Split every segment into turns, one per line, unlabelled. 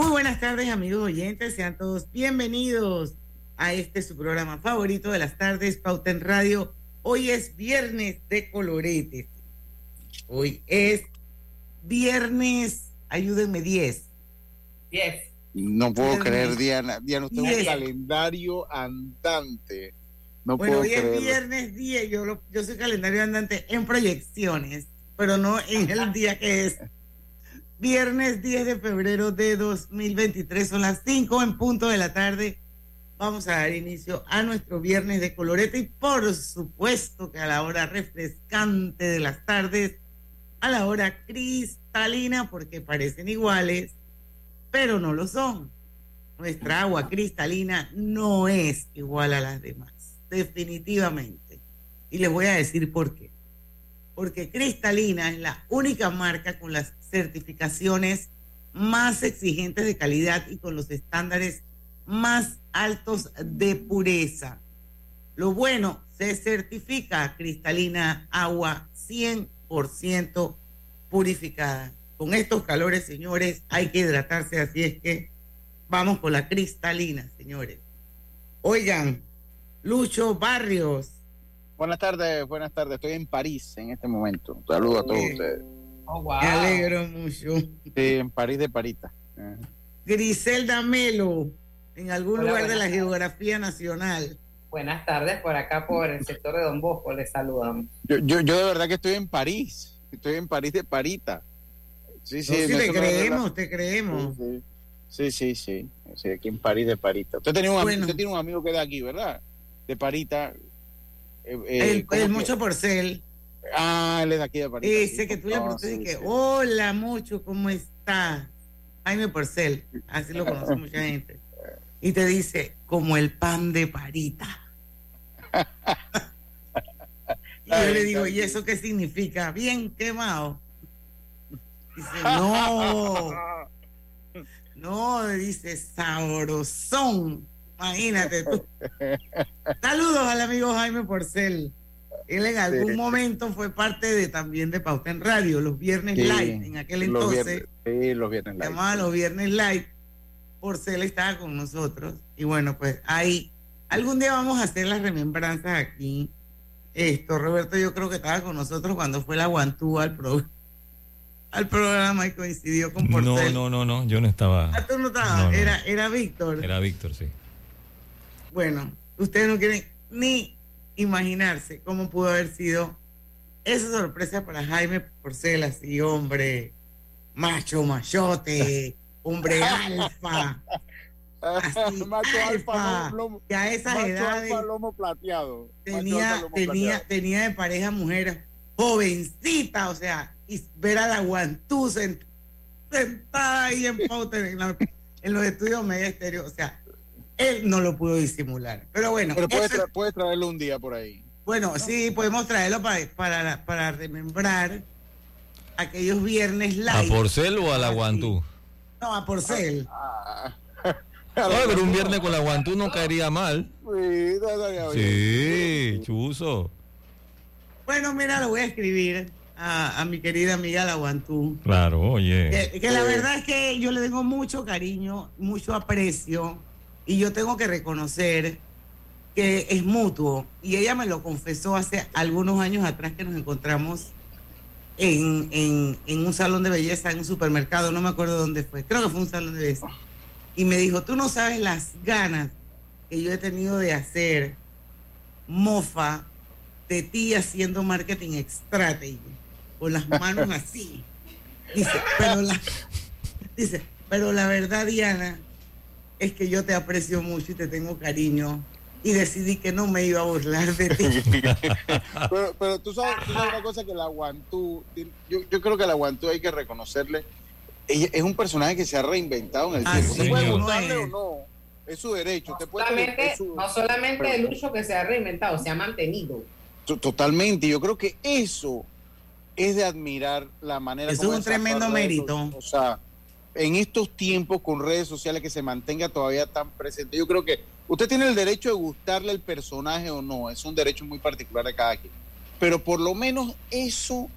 Muy buenas tardes, amigos oyentes. Sean todos bienvenidos a este su programa favorito de las tardes, Pauta en Radio. Hoy es viernes de coloretes. Hoy es viernes, ayúdenme, 10.
10.
No puedo
Viernes.
creer, Diana. Diana, usted es un calendario andante. No
Bueno,
puedo
hoy es
creerlo.
viernes 10. Yo, lo- yo soy calendario andante en proyecciones, pero no en el día que es. Viernes 10 de febrero de 2023, son las 5 en punto de la tarde. Vamos a dar inicio a nuestro viernes de colorete y por supuesto que a la hora refrescante de las tardes, a la hora cristalina, porque parecen iguales, pero no lo son. Nuestra agua cristalina no es igual a las demás, definitivamente. Y les voy a decir por qué. Porque Cristalina es la única marca con las certificaciones más exigentes de calidad y con los estándares más altos de pureza. Lo bueno, se certifica cristalina agua 100% purificada. Con estos calores, señores, hay que hidratarse, así es que vamos con la cristalina, señores. Oigan, Lucho Barrios,
Buenas tardes, buenas tardes. Estoy en París en este momento. Saludos a todos ustedes.
Oh, wow.
me alegro mucho.
Sí, en París de Parita. Ajá.
Griselda Melo, en algún
Hola,
lugar de la
tardes.
geografía nacional.
Buenas tardes, por acá por el sector de Don Bosco les saludamos.
Yo, yo, yo de verdad que estoy en París. Estoy en París de Parita. Sí, sí.
no, si
no,
le creemos, te creemos.
Sí, sí, sí, sí. Sí, aquí en París de Parita. Usted, tenía un, am-
Bueno.
usted tiene un amigo que es de aquí, ¿verdad? De Parita. Eh, eh,
el
¿cómo
el
que-
mucho porcel.
Ah, él es de aquí de Parita.
Ese
sí,
que tú le
no,
preguntas y
sí,
que, hola, mucho, ¿cómo estás? Jaime Porcel, así lo conoce mucha gente. Y te dice, como el pan de parita. y yo le digo, ¿y eso qué significa? Bien quemado. Dice, no, no, dice, sabrosón. Imagínate tú. Saludos al amigo Jaime Porcel. Él en algún
Sí.
momento fue parte de también de Pauta en Radio, los viernes
Sí,
live. En aquel
los
entonces
viernes, sí, los viernes
se
live.
llamaba los viernes live. Porcel estaba con nosotros. Y bueno, pues ahí algún día vamos a hacer las remembranzas aquí. Esto, Roberto, yo creo que estaba con nosotros cuando fue la Guantú al, pro- al programa y coincidió con
No,
Porcel.
no, no, no, yo no estaba.
Ah, tú no estabas,
No, no.
Era, era Víctor.
Era Víctor, sí.
Bueno, ustedes no quieren ni imaginarse cómo pudo haber sido esa sorpresa para Jaime Porcel, así, hombre, macho, machote, hombre alfa, así,
Macho alfa,
alfa,
lomo- lomo-
que a esas
macho
edades
alfa, lomo plateado. Macho
tenía,
alfa, lomo
tenía,
plateado.
tenía de pareja mujer jovencita, o sea, y ver a la Guantú sent- sentada ahí en pauta en, la- en los estudios media estéreo, o sea, él no lo pudo disimular. Pero bueno,
Pero puedes, tra- puedes traerlo un día por ahí.
bueno, sí, podemos traerlo para, para, para remembrar aquellos viernes
¿A
live.
Porcel o a la Guantú?
No, a Porcel.
Ah.
Pero un viernes con la Guantú no caería mal.
Sí,
chuzo.
Bueno, mira, lo voy a escribir a, a mi querida amiga La Guantú.
Claro, oye.
Que, que la verdad es que yo le tengo mucho cariño, mucho aprecio, y yo tengo que reconocer que es mutuo. Y ella me lo confesó hace algunos años atrás que nos encontramos en, en, en un salón de belleza, en un supermercado, no me acuerdo dónde fue, creo que fue un salón de belleza. Y me dijo, tú no sabes las ganas que yo he tenido de hacer mofa de ti haciendo marketing strategy, con las manos así. Dice, pero la, dice, pero la verdad, Diana, es que yo te aprecio mucho y te tengo cariño. Y decidí que no me iba a burlar de ti.
Pero, pero tú, sabes, tú sabes una cosa que la Guantú, yo, yo creo que la Guantú hay que reconocerle. Ella es un personaje que se ha reinventado en el
Ah,
tiempo. Usted puede gustarle
No
o
es.
no. Es su derecho. Usted puede
Solamente,
es su-
no solamente el uso que se ha reinventado, se ha mantenido.
to- Totalmente. Yo creo que eso es de admirar la manera
Eso
como
es un tremendo mérito.
O sea, en estos tiempos con redes sociales que se mantenga todavía tan presente, yo creo que usted tiene el derecho de gustarle el personaje o no. Es un derecho muy particular de cada quien. Pero por lo menos eso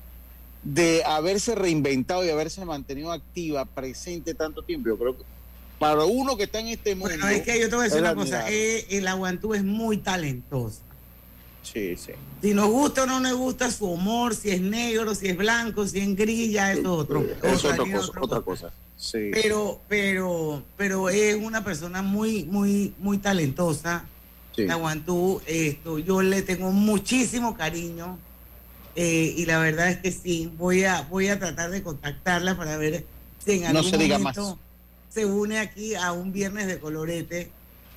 de haberse reinventado y haberse mantenido activa, presente tanto tiempo. Yo creo que para uno que está en este mundo.
Bueno, es que yo te voy a decir una cosa,
admirable.
eh, el aguantú es muy talentosa.
Sí, sí.
Si nos gusta o no nos gusta su humor, si es negro, si es blanco, si es grilla, eso es otro.
Es otra cosa, otra cosa. Sí.
Pero, pero, pero es una persona muy, muy, muy talentosa.
sí.
La Guantú, esto, yo le tengo muchísimo cariño eh, y la verdad es que sí, voy a, voy a tratar de contactarla para ver si en
No
algún
se diga
momento
más.
se une aquí a un viernes de colorete.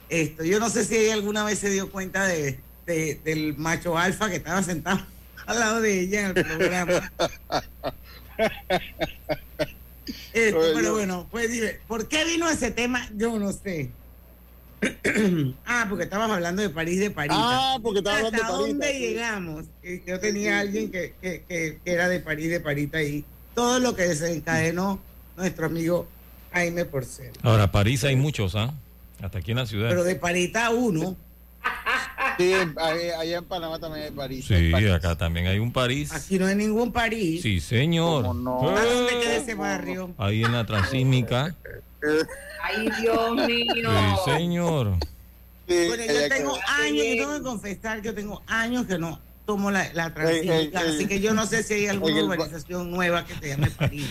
Esto, yo no sé si ella alguna vez se dio cuenta de, de- del macho alfa que estaba sentado al lado de ella en el programa. Esto,
Oye,
pero
yo-
bueno, pues dime, ¿por qué vino ese tema? Yo no sé. ah, porque estábamos hablando de París de París.
Ah, porque estaba hablando de
¿Hasta
París,
dónde
sí.
llegamos? Que yo tenía alguien que, que, que, que era de París de Parita y todo lo que desencadenó nuestro amigo Jaime Porcel.
Ahora, París hay muchos, ¿ah? Hasta aquí en la ciudad.
Pero de Parita uno,
Sí, allá en Panamá también hay París.
Sí,
Hay París.
acá también hay un París.
aquí no hay ningún París.
Sí, señor.
¿Cómo no?
¿A
Eh,
dónde queda ese barrio?
Ahí en la transísmica.
Ay, Dios mío.
Sí, señor.
Sí,
Bueno, yo
que-
tengo años, yo tengo que confesar que yo tengo años que no tomo la, la Transísmica, así que yo no sé si hay alguna urbanización nueva que se llame París.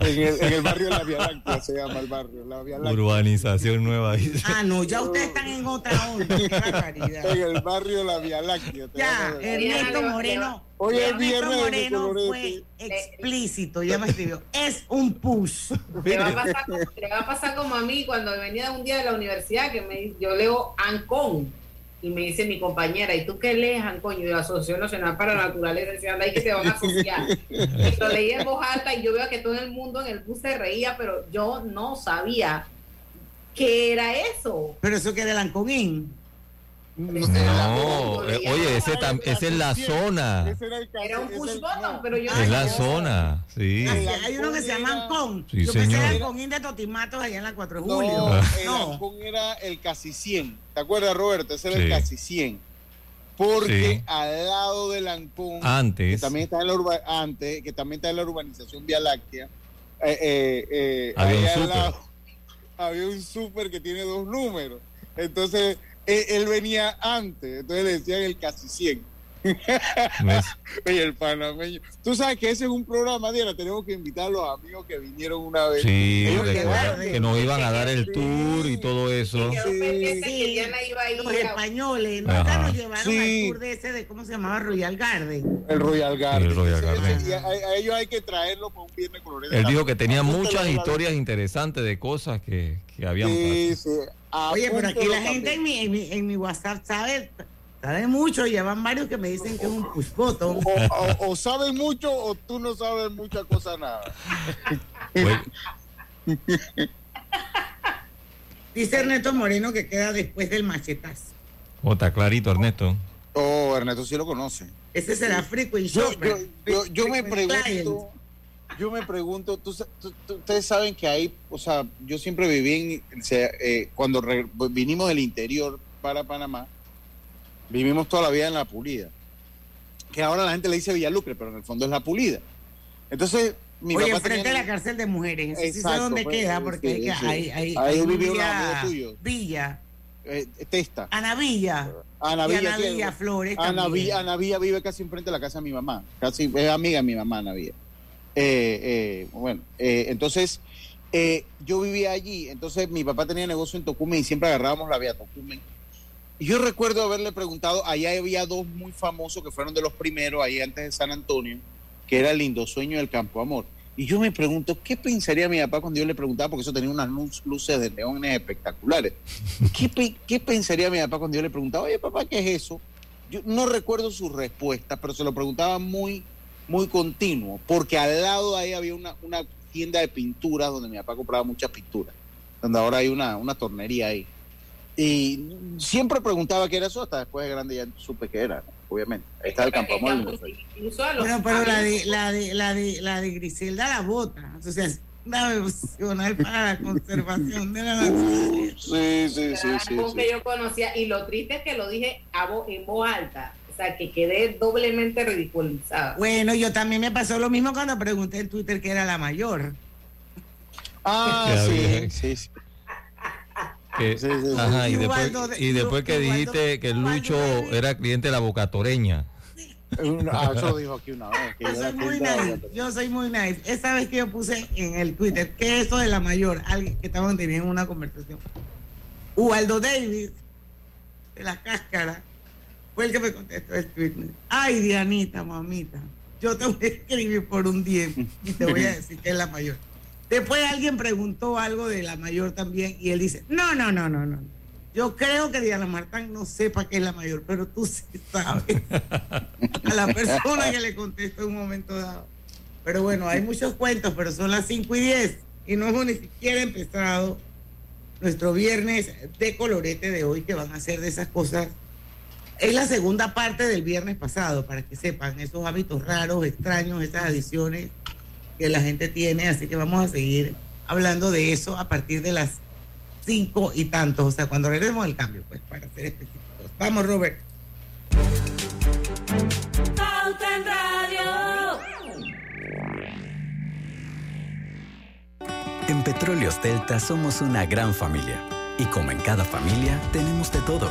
En el, en el barrio La Vía Láctea se llama el barrio, La Vía Láctea.
Urbanización nueva.
Ah, no, ya ustedes están en otra onda.
En el barrio La Vía Láctea. te
Ya, Ernesto Moreno.
Hoy es
Ernesto
viernes
Moreno fue explícito, ya me escribió. Es un push.
Le va, a pasar, le va a pasar como a mí cuando venía un día de la universidad que me, yo leo Ancón y me dice mi compañera, ¿y tú qué lees? Yo de la Asociación Nacional para la Naturaleza, decía, anda ahí que te van a asociar. Y lo leí en voz alta y yo veo que todo el mundo en el bus se reía, pero yo no sabía qué era eso.
Pero eso que de Lanconín.
No, eh, oye, ese tam- esa es la zona.
Era, el
Era un push
el-
button,
no.
pero yo
Es la
no-
zona, sí.
Así,
El
hay uno que se
Lancón
llama
era-
Ancón.
Sí,
Yo pensé
señor.
en Lanconín de Totimatos allá en la 4 de
No,
julio.
el
No.
Ancón era el casi 100. ¿Te acuerdas, Roberto? Ese era el
Sí.
casi 100. Porque
Sí.
al lado del Ancón, que
Antes
también está en la urba- antes, que también está en la urbanización Vía Láctea, eh, eh, eh,
Había un súper.
lado había un súper que tiene dos números. Entonces, él, él venía antes, entonces le decían el casi 100.
¿ves?
Oye, el panameño. Tú sabes que ese es un programa, Diana, tenemos que invitar a los amigos que vinieron una vez.
Sí, recuerda que nos iban a dar el
Sí.
tour y todo eso.
Sí.
Sí.
Diana iba a ir
Los españoles.
Ajá.
nos llevaron
Sí.
al tour de ese de, ¿cómo se llamaba? Royal Garden.
El Royal Garden.
El Royal Garden.
y a, a ellos hay que traerlo para un viernes colorado.
Él dijo que tenía muchas historias interesantes de cosas que, que habían
Sí,
pasado.
Oye, pero aquí la gente en mi, en, mi, en mi WhatsApp sabe, sabe mucho, llevan varios que me dicen que es un push button.
O, o, o sabes mucho o tú no sabes muchas cosas nada.
Dice Ernesto Moreno que queda después del machetazo.
oh, está clarito, Ernesto.
Oh, Ernesto sí lo conoce.
Ese será Frequent
Yo,
Shopper.
yo, yo, yo me pregunto, yo me pregunto, tú sa- tú- tú- ustedes saben que hay, o sea, yo siempre viví en, eh, cuando re- vinimos del interior para Panamá, vivimos toda la vida en la Pulida, que ahora la gente le dice Villalucre, pero en el fondo es la Pulida. Entonces, mi
Oye,
papá
enfrente de
tenía-
la cárcel de mujeres. Eso sí sé
Exacto,
dónde
pues,
queda,
sí,
porque hay, que-
sí.
hay, hay,
Ahí
hay
vivió
Villa-
tuyo.
Villa,
eh, Testa.
Ana Villa.
Ana Villa,
Ana Villa Flores.
Ana. Villa, Ana Villa vive casi enfrente de la casa de mi mamá. Casi es amiga de mi mamá, Ana Villa. Eh, eh, bueno, eh, entonces eh, yo vivía allí. Entonces mi papá tenía negocio en Tocumen y siempre agarrábamos la vía Tocumen. Y yo recuerdo haberle preguntado, allá había dos muy famosos que fueron de los primeros, ahí antes de San Antonio, que era el lindo sueño del Campo Amor. Y yo me pregunto, ¿qué pensaría mi papá cuando yo le preguntaba? Porque eso tenía unas luces de neones espectaculares. ¿Qué, qué pensaría mi papá cuando yo le preguntaba, oye papá, ¿qué es eso? Yo no recuerdo su respuesta, pero se lo preguntaba muy, muy continuo, porque al lado de ahí había una, una tienda de pinturas donde mi papá compraba muchas pinturas, donde ahora hay una, una tornería ahí. Y siempre preguntaba qué era eso, hasta después de grande ya supe qué era, ¿no? obviamente. Ahí está el
a los
Bueno, pero la de, la de, la de, la de Griselda la bota. O sea, es una devocional para la conservación de la naturaleza.
Sí, sí, sí, sí. sí.
que yo conocía y lo triste es que lo dije a vo- en voz alta O sea, que quedé doblemente ridiculizada.
Bueno, yo también me pasó lo mismo cuando pregunté en Twitter que era la mayor.
Ah, sí, sí, sí.
Que-
Sí, sí, sí.
ajá, y después, y después que
Ubaldo-
dijiste que
Ubaldo
Lucho era cliente de la bocatoreña.
Ah, eso lo dijo aquí una vez. que
Yo
yo
soy muy nice, yo soy muy nice. Esa vez que yo puse en el Twitter que eso de la mayor, alguien que estaban teniendo una conversación. Ubaldo Davis, de la cáscara, fue el que me contestó el tweet. Ay, Dianita, mamita, yo te voy a escribir por un 10 y te voy a decir que es la mayor. Después alguien preguntó algo de la mayor también y él dice, no, no, no, no, no. Yo creo que Diana Martán no sepa que es la mayor, pero tú sí sabes a la persona que le contestó en un momento dado. Pero bueno, hay muchos cuentos, pero son las 5 y 10 y no hemos ni siquiera empezado nuestro viernes de colorete de hoy, que van a ser de esas cosas. Es la segunda parte del viernes pasado, para que sepan, esos hábitos raros, extraños, esas adiciones que la gente tiene. Así que vamos a seguir hablando de eso a partir de las 5 y tantos, o sea, cuando regresemos al cambio, pues para ser específicos. Vamos, Robert.
Pauta en Radio.
En Petróleos Delta somos una gran familia. Y como en cada familia, tenemos de todo.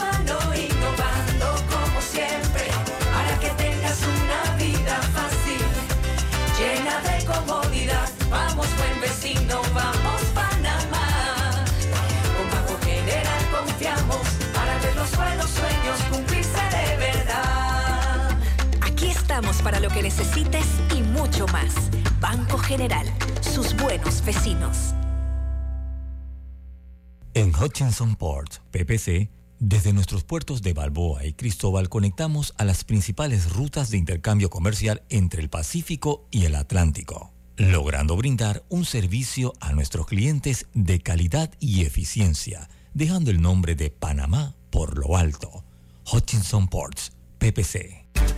para
lo que necesites y mucho más. Banco General, sus buenos vecinos.
En Hutchinson Port, PPC, desde nuestros puertos de Balboa y Cristóbal conectamos a las principales rutas de intercambio comercial entre el Pacífico y el Atlántico, logrando brindar un servicio a nuestros clientes de calidad y eficiencia, dejando el nombre de Panamá por lo alto. Hutchinson Ports, PPC.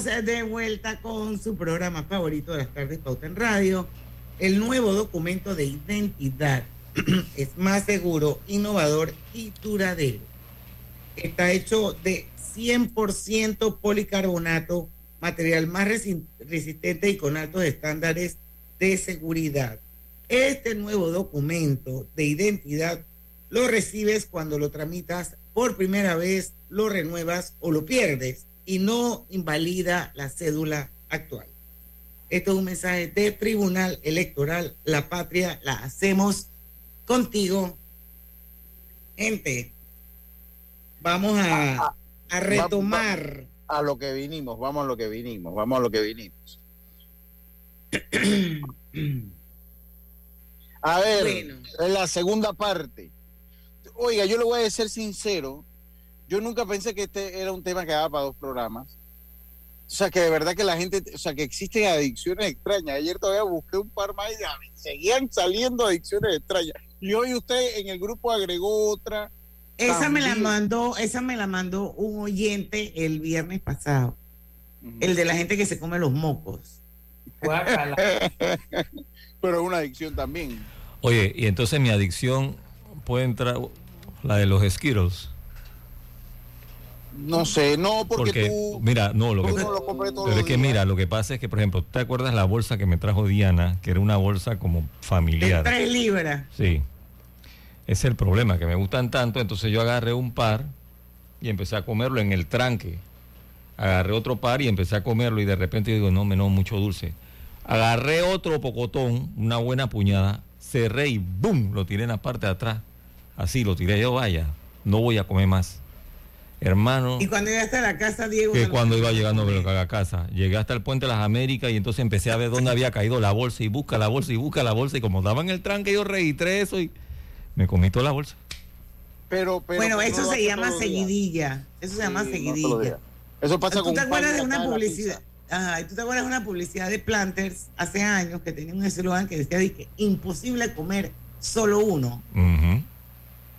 Estamos de vuelta con su programa favorito de las tardes, Pauta en Radio. El nuevo documento de identidad es más seguro, innovador y duradero. Está hecho de 100% policarbonato, material más resi- resistente y con altos estándares de seguridad. Este nuevo documento de identidad lo recibes cuando lo tramitas por primera vez, lo renuevas o lo pierdes y no invalida la cédula actual. Esto es un mensaje de Tribunal Electoral. La patria la hacemos contigo. Gente, vamos a, a retomar.
A lo que vinimos, vamos a lo que vinimos, vamos a lo que vinimos. A ver, en la segunda parte. Oiga, yo le voy a ser sincero. Yo nunca pensé que este era un tema que daba para dos programas. O sea, que de verdad que la gente, o sea, que existen adicciones extrañas. Ayer todavía busqué un par más y seguían saliendo adicciones extrañas. Y hoy usted en el grupo agregó otra.
Esa me la mandó, esa me la mandó un oyente el viernes pasado. El de la gente que se come los mocos.
Pero es una adicción también.
Oye, y entonces mi adicción puede entrar, la de los Skittles.
No sé, no, porque, tú,
Mira, no, lo que, pero es que mira, lo que pasa es que, por ejemplo, ¿te acuerdas la bolsa que me trajo Diana? Que era una bolsa como familiar.
De tres libras.
Sí. Ese es el problema, que me gustan tanto, entonces yo agarré un par y empecé a comerlo en el tranque. Agarré otro par y empecé a comerlo y de repente digo, no, menos mucho dulce. Agarré otro pocotón, una buena puñada, cerré y ¡boom! Lo tiré en la parte de atrás. Así lo tiré yo, vaya, no voy a comer más. Hermano.
Y cuando llegaste a la casa, Diego.
Que cuando iba llegando a la casa. Llegué hasta el puente de las Américas y entonces empecé a ver dónde había caído la bolsa y busca la bolsa y busca la bolsa. Y como daba en el tranque, yo registré eso y me comí toda la bolsa.
Pero, pero
bueno, eso se llama seguidilla. Eso se llama seguidilla.
eso pasa
¿Tú
con
te acuerdas de una publicidad? Ajá, ¿tú te acuerdas de una publicidad de Planters hace años que tenía un eslogan que decía que imposible comer solo uno?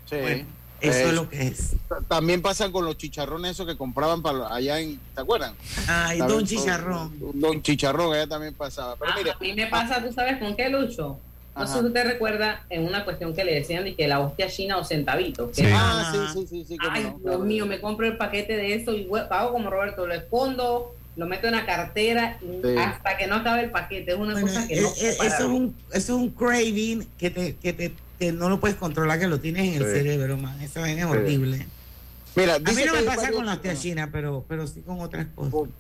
Sí.
Eso es lo que es.
También pasa con los chicharrones esos que compraban para allá en, ¿te acuerdan?
Ay, Don Chicharrón.
Don Chicharrón, allá también pasaba. Pero
ah,
mire,
a mí me pasa, ¿tú sabes con qué, Lucho? No sé si usted recuerda en una cuestión que le decían de que la hostia china o centavito.
Sí. Ah, sí, sí, sí. sí
Ay, Dios mío, me compro el paquete de eso y pago como Roberto, lo escondo, lo meto en la cartera hasta que no acabe el paquete. Es una cosa que no.
Eh, eso, es un, eso es un craving que te, que te que no lo puedes controlar, que lo tienes en el cerebro, man. Esa vaina es horrible.
Mira,
a mí no me pasa con la hostia china, pero, pero sí con otras cosas.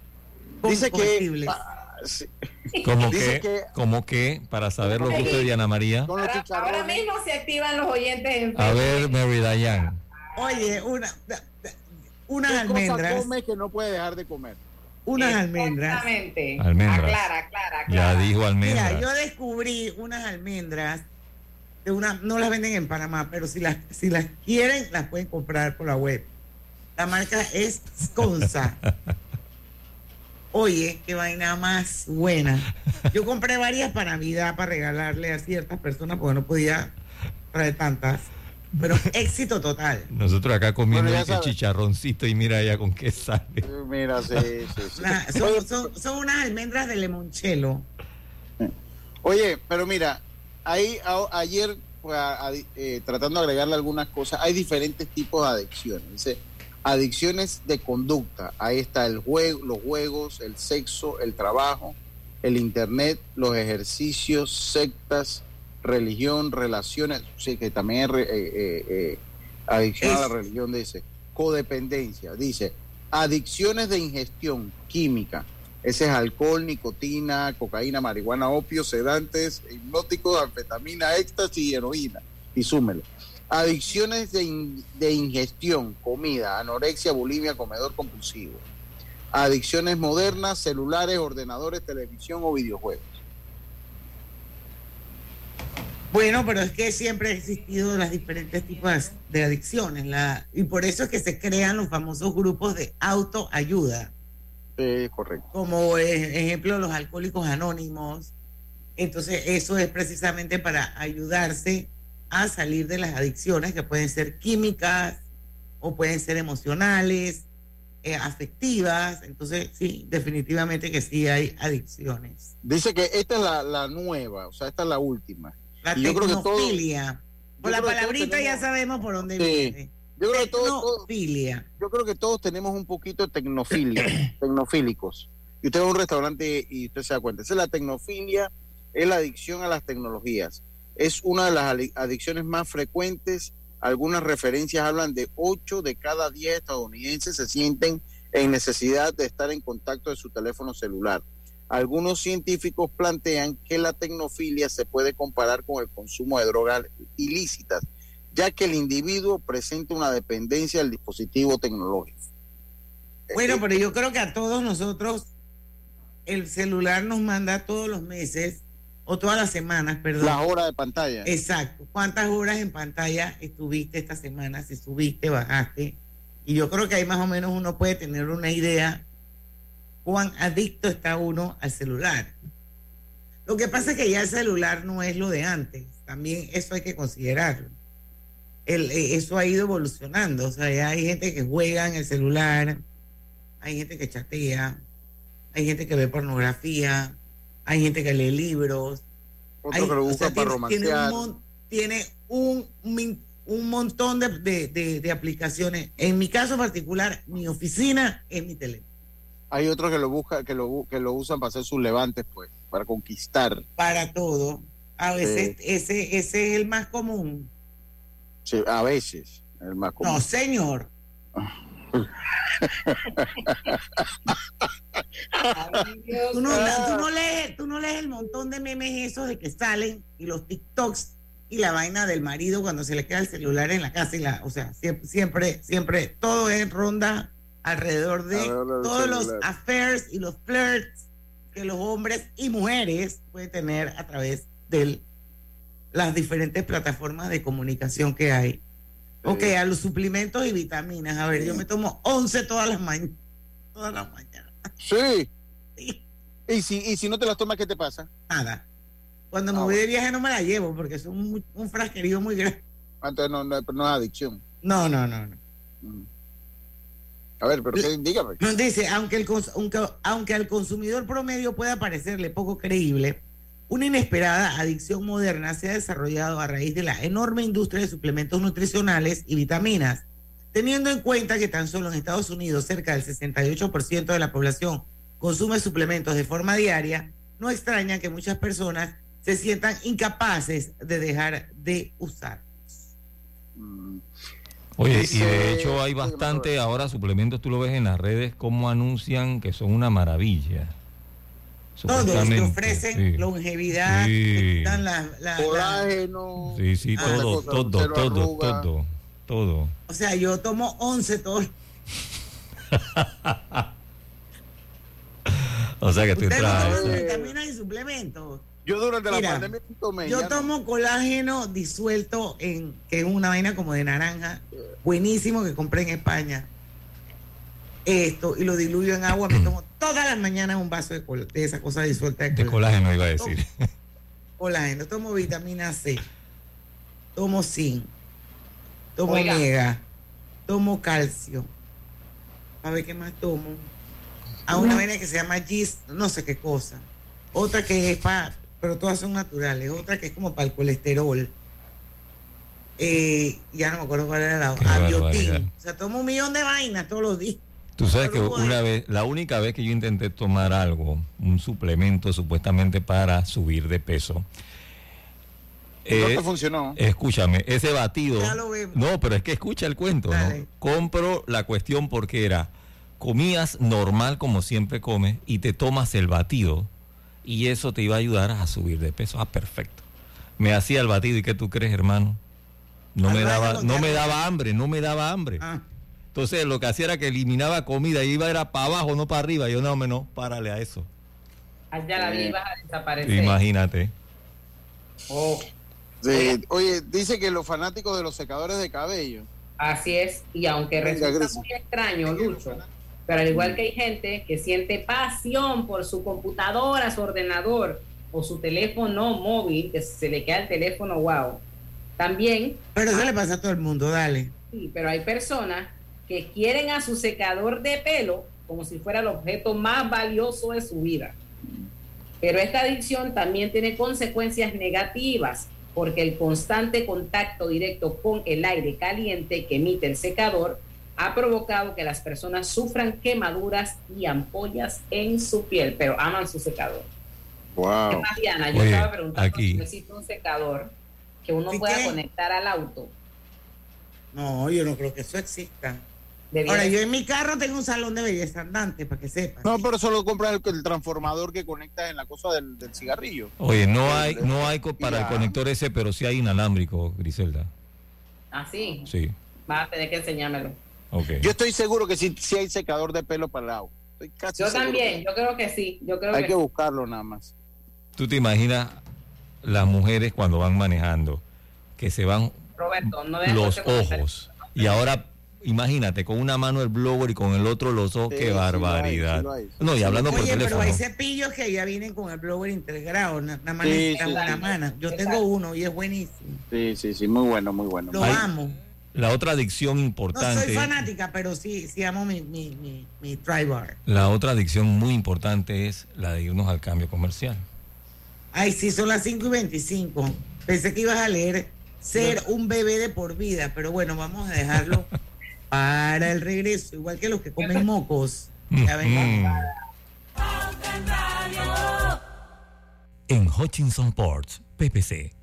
dice que
como que, como que, para saber lo que usted, Diana María.
Ahora, ahora, mismo se activan los oyentes en
A ver, Mary Dayan.
Oye, una, unas almendras.
come que no puede dejar de comer?
Unas almendras.
Exactamente.
Almendras.
Aclara, aclara,
Ya dijo almendras.
Mira, yo descubrí unas almendras. De una, no las venden en Panamá, pero si las, si las quieren, las pueden comprar por la web. La marca es Sconsa. Oye, qué vaina más buena. Yo compré varias para Navidad para regalarle a ciertas personas porque no podía traer tantas. Pero éxito total.
Nosotros acá comiendo ese chicharroncito y mira ya con qué sale.
Mira, sí, sí, sí.
son, unas almendras de limonchelo.
Oye, pero mira, ahí ayer pues, eh, tratando de agregarle algunas cosas, hay diferentes tipos de adicciones. Adicciones de conducta. Ahí está el juego, los juegos, el sexo, el trabajo, el internet, los ejercicios, sectas, religión, relaciones, sí, que también es eh, eh, eh, adicción a la religión, dice, codependencia, dice, adicciones de ingestión química, ese es alcohol, nicotina, cocaína, marihuana, opio, sedantes, hipnóticos, anfetamina, éxtasis y heroína, y súmelo. Adicciones de, de ingestión, comida, anorexia, bulimia, comedor compulsivo. Adicciones modernas, celulares, ordenadores, televisión o videojuegos.
Bueno, pero es que siempre ha existido las diferentes tipos de adicciones, y por eso es que se crean los famosos grupos de autoayuda.
Sí, correcto.
Como ejemplo los alcohólicos anónimos. Entonces, eso es precisamente para ayudarse a salir de las adicciones que pueden ser químicas o pueden ser emocionales, eh, afectivas. Entonces, sí, definitivamente que sí hay adicciones.
Dice que esta es la, la nueva, o sea, esta es la última.
La tecnofilia. Por la palabrita ya sabemos por dónde viene.
Yo creo, que todos, yo creo que todos tenemos un poquito de tecnofilia, tecnofílicos. Y usted va a un restaurante y usted se da cuenta. Esa es la tecnofilia, es la adicción a las tecnologías. Es una de las adicciones más frecuentes Algunas referencias hablan de 8 de cada 10 estadounidenses se sienten en necesidad de estar en contacto de su teléfono celular. Algunos científicos plantean que la tecnofilia se puede comparar con el consumo de drogas ilícitas, ya que el individuo presenta una dependencia del dispositivo tecnológico.
Bueno, pero yo creo que a todos nosotros el celular nos manda todos los meses o todas las semanas, perdón.
La hora de pantalla.
Exacto. ¿Cuántas horas en pantalla estuviste esta semana? Si subiste, bajaste. Y yo creo que ahí más o menos uno puede tener una idea cuán adicto está uno al celular. Lo que pasa es que ya el celular no es lo de antes. También eso hay que considerarlo. El, eh, eso ha ido evolucionando. O sea, ya hay gente que juega en el celular, hay gente que chatea, hay gente que ve pornografía, hay gente que lee libros.
Otro que lo busca para
tiene,
romancear.
Tiene un, tiene un, montón de, de- de- de aplicaciones. En mi caso particular, mi oficina es mi teléfono.
Hay otros que lo busca, que lo que lo usan para hacer sus levantes, pues, para conquistar.
Para todo. A veces
Sí.
ese, ese es el más común.
Sí, a veces, el más común.
No, señor. Tú no, tú no lees, tú no lees el montón de memes esos de que salen y los TikToks y la vaina del marido cuando se le queda el celular en la casa y la, o sea, siempre, siempre, siempre todo es ronda alrededor de
Alrededor del
todos los affairs y los flirts que los hombres y mujeres pueden tener a través de las diferentes plataformas de comunicación que hay. Ok, a los suplementos y vitaminas. A ver, yo me tomo 11 todas las mañanas. Todas las mañanas.
Sí. Y si, y si no te las tomas, ¿qué te pasa?
Nada. Cuando me
Ah,
voy de viaje no me la llevo porque es un, un frasquerío muy grande.
Entonces no, no, no es adicción.
No, no, no, no.
A ver, pero ¿qué? dígame.
Nos dice, aunque, el, aunque, aunque al consumidor promedio pueda parecerle poco creíble, una inesperada adicción moderna se ha desarrollado a raíz de la enorme industria de suplementos nutricionales y vitaminas, teniendo en cuenta que tan solo en Estados Unidos cerca del 68% de la población consume suplementos de forma diaria, no extraña que muchas personas se sientan incapaces de dejar de usar.
Oye, y de hecho hay bastante ahora suplementos, tú lo ves en las redes, como anuncian que son una maravilla.
Todos que
Supuestamente,
ofrecen
sí.
longevidad,
Sí.
que quitan la,
Colágeno.
Sí, sí,
Ah.
todo,
Cosa,
todo, todo,
arruga.
todo, todo.
O sea, yo tomo 11 todos.
O sea que tú
Ustedes no vitaminas y suplementos.
Yo durante la
Mira,
pandemia tomé.
Yo
no.
tomo colágeno disuelto en que es una vaina como de naranja, buenísimo que compré en España. Esto y lo diluyo en agua, me tomo todas las mañanas un vaso de, col- de esa cosa disuelta de
De
colágeno.
colágeno iba a decir.
Colágeno, tomo vitamina C, tomo zinc, tomo
Oiga.
omega, tomo calcio. A ver qué más tomo. A una vaina que se llama gis, no sé qué cosa. Otra que es para, pero todas son naturales. Otra que es como para el colesterol. Eh, ya no me acuerdo cuál era la abiotín. O sea, tomo un millón de vainas todos los días.
Tú sabes que una vez, la única vez que yo intenté tomar algo, un suplemento supuestamente para subir de peso.
No
eh,
te funcionó.
Escúchame, ese batido.
Ya lo vemos.
No, pero es que escucha el cuento, ¿no? Compro la cuestión porque era, comías normal como siempre comes y te tomas el batido y eso te iba a ayudar a subir de peso. Ah, perfecto. Me hacía el batido y ¿qué tú crees, hermano? No
Al
me daba, no me daba hambre, no me daba hambre.
Ah,
Entonces lo que hacía era que eliminaba comida y iba era para abajo, no para arriba. Yo no, me no, párale a eso.
Allá la vi vas a desaparecer.
Imagínate.
Oh,
Sí, Oye, dice que los fanáticos de los secadores de cabello.
así es. Y aunque resulta muy extraño, Lucho, pero al igual que hay gente que siente pasión por su computadora, su ordenador o su teléfono móvil, que se le queda el teléfono, wow. También
pero eso le pasa a todo el mundo, dale.
Sí, pero hay personas que quieren a su secador de pelo como si fuera el objeto más valioso de su vida. Pero esta adicción también tiene consecuencias negativas porque el constante contacto directo con el aire caliente que emite el secador ha provocado que las personas sufran quemaduras y ampollas en su piel, pero aman su secador. ¿Qué
Wow.
más, Diana? Yo
Oye,
estaba preguntando
aquí.
si existe un secador que uno
¿Y
pueda
qué?
conectar al auto
No, yo no creo que eso exista. Ahora, yo en mi carro tengo un salón de belleza andante, para que sepas.
No, pero solo compras el, el transformador que conectas en la cosa del, del cigarrillo.
Oye, no hay, no hay para el conector ese, pero sí hay inalámbrico, Griselda.
¿Ah, sí?
Sí,
Vas a tener que enseñármelo.
ok.
Yo estoy seguro que sí, sí hay secador de pelo para el agua. Estoy casi
Yo también,
que
yo creo que sí. Yo creo
Hay
que,
buscarlo nada más.
¿Tú te imaginas las mujeres cuando van manejando que se van
Roberto, no
los ojos y ahora imagínate con una mano el blower y con el otro los ojos,
Sí,
qué
sí lo hay,
barbaridad.
sí.
No, y hablando por
Oye,
teléfono.
pero hay cepillos que ya vienen con el blower integrado, na- nada más
Sí,
necesitas
sí,
una
sí.
mano. Yo tengo uno y es buenísimo.
Sí, sí, sí, muy bueno, muy bueno.
Lo
Hay-
amo.
La otra adicción
No soy
importante,
fanática, pero sí, sí amo mi, mi, mi, mi Tri-Bar.
la otra adicción muy importante es la de irnos al cambio comercial.
Ay, sí, son las 5 y 25. Pensé que ibas a leer ser un bebé de por vida, pero bueno, vamos a dejarlo para el regreso, igual que los que comen mocos. Ya.
En Hutchinson Ports, PPC,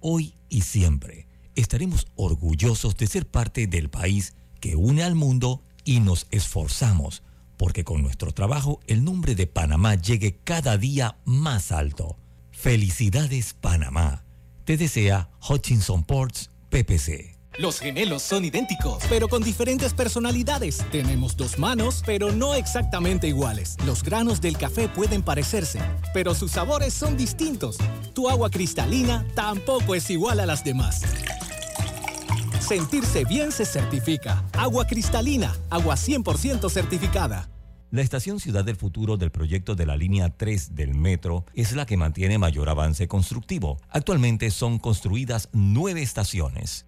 hoy y siempre estaremos orgullosos de ser parte del país que une al mundo y nos esforzamos porque con nuestro trabajo el nombre de Panamá llegue cada día más alto. Felicidades Panamá. Te desea Hutchinson Ports, PPC.
Los gemelos son idénticos, pero con diferentes personalidades. Tenemos dos manos, pero no exactamente iguales. Los granos del café pueden parecerse, pero sus sabores son distintos. Tu agua cristalina tampoco es igual a las demás. Sentirse bien se certifica. Agua cristalina, agua 100% certificada.
La estación Ciudad del Futuro del proyecto de la línea 3 del metro es la que mantiene mayor avance constructivo. Actualmente son construidas nueve estaciones.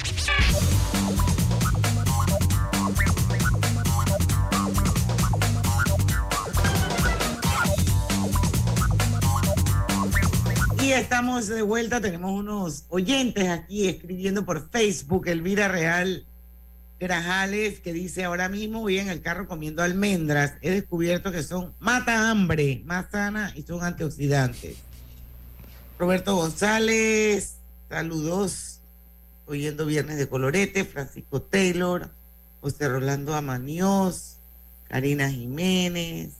Y estamos de vuelta, tenemos unos oyentes aquí escribiendo por Facebook, Elvira Real Grajales, que dice, ahora mismo voy en el carro comiendo almendras, he descubierto que son mata hambre, más sana y son antioxidantes. Roberto González, saludos, oyendo Viernes de Colorete, Francisco Taylor, José Rolando Amañoz, Karina Jiménez,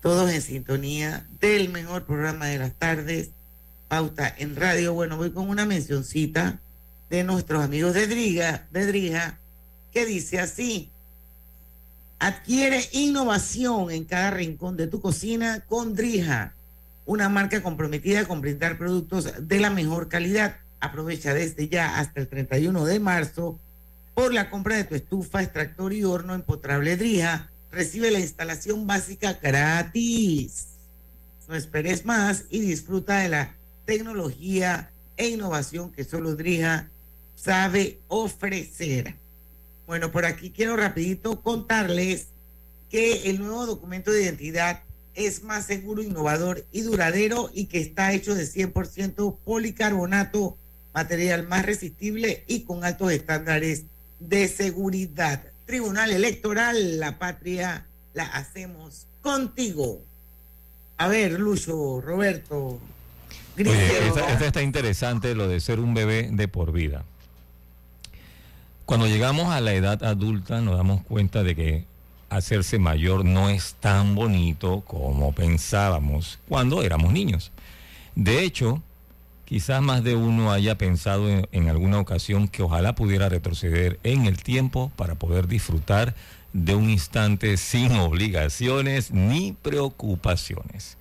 todos en sintonía del mejor programa de las tardes, Pauta en Radio. Bueno, voy con una mencioncita de nuestros amigos de Driga, de Drija, que dice así, adquiere innovación en cada rincón de tu cocina con Drija, una marca comprometida con brindar productos de la mejor calidad. Aprovecha desde ya hasta el 31 de marzo por la compra de tu estufa, extractor y horno empotrable Drija. Recibe la instalación básica gratis. No esperes más y disfruta de la tecnología e innovación que solo Drija sabe ofrecer. Bueno, por aquí quiero rapidito contarles que el nuevo documento de identidad es más seguro, innovador y duradero y que está hecho de 100% policarbonato, material más resistible y con altos estándares de seguridad. Tribunal Electoral, la patria la hacemos contigo. A ver, Lucho, Roberto.
Oye, esta, esta está interesante lo de ser un bebé de por vida. Cuando llegamos a la edad adulta nos damos cuenta de que hacerse mayor no es tan bonito como pensábamos cuando éramos niños. De hecho, quizás más de uno haya pensado en, en, alguna ocasión que ojalá pudiera retroceder en el tiempo para poder disfrutar de un instante sin obligaciones ni preocupaciones.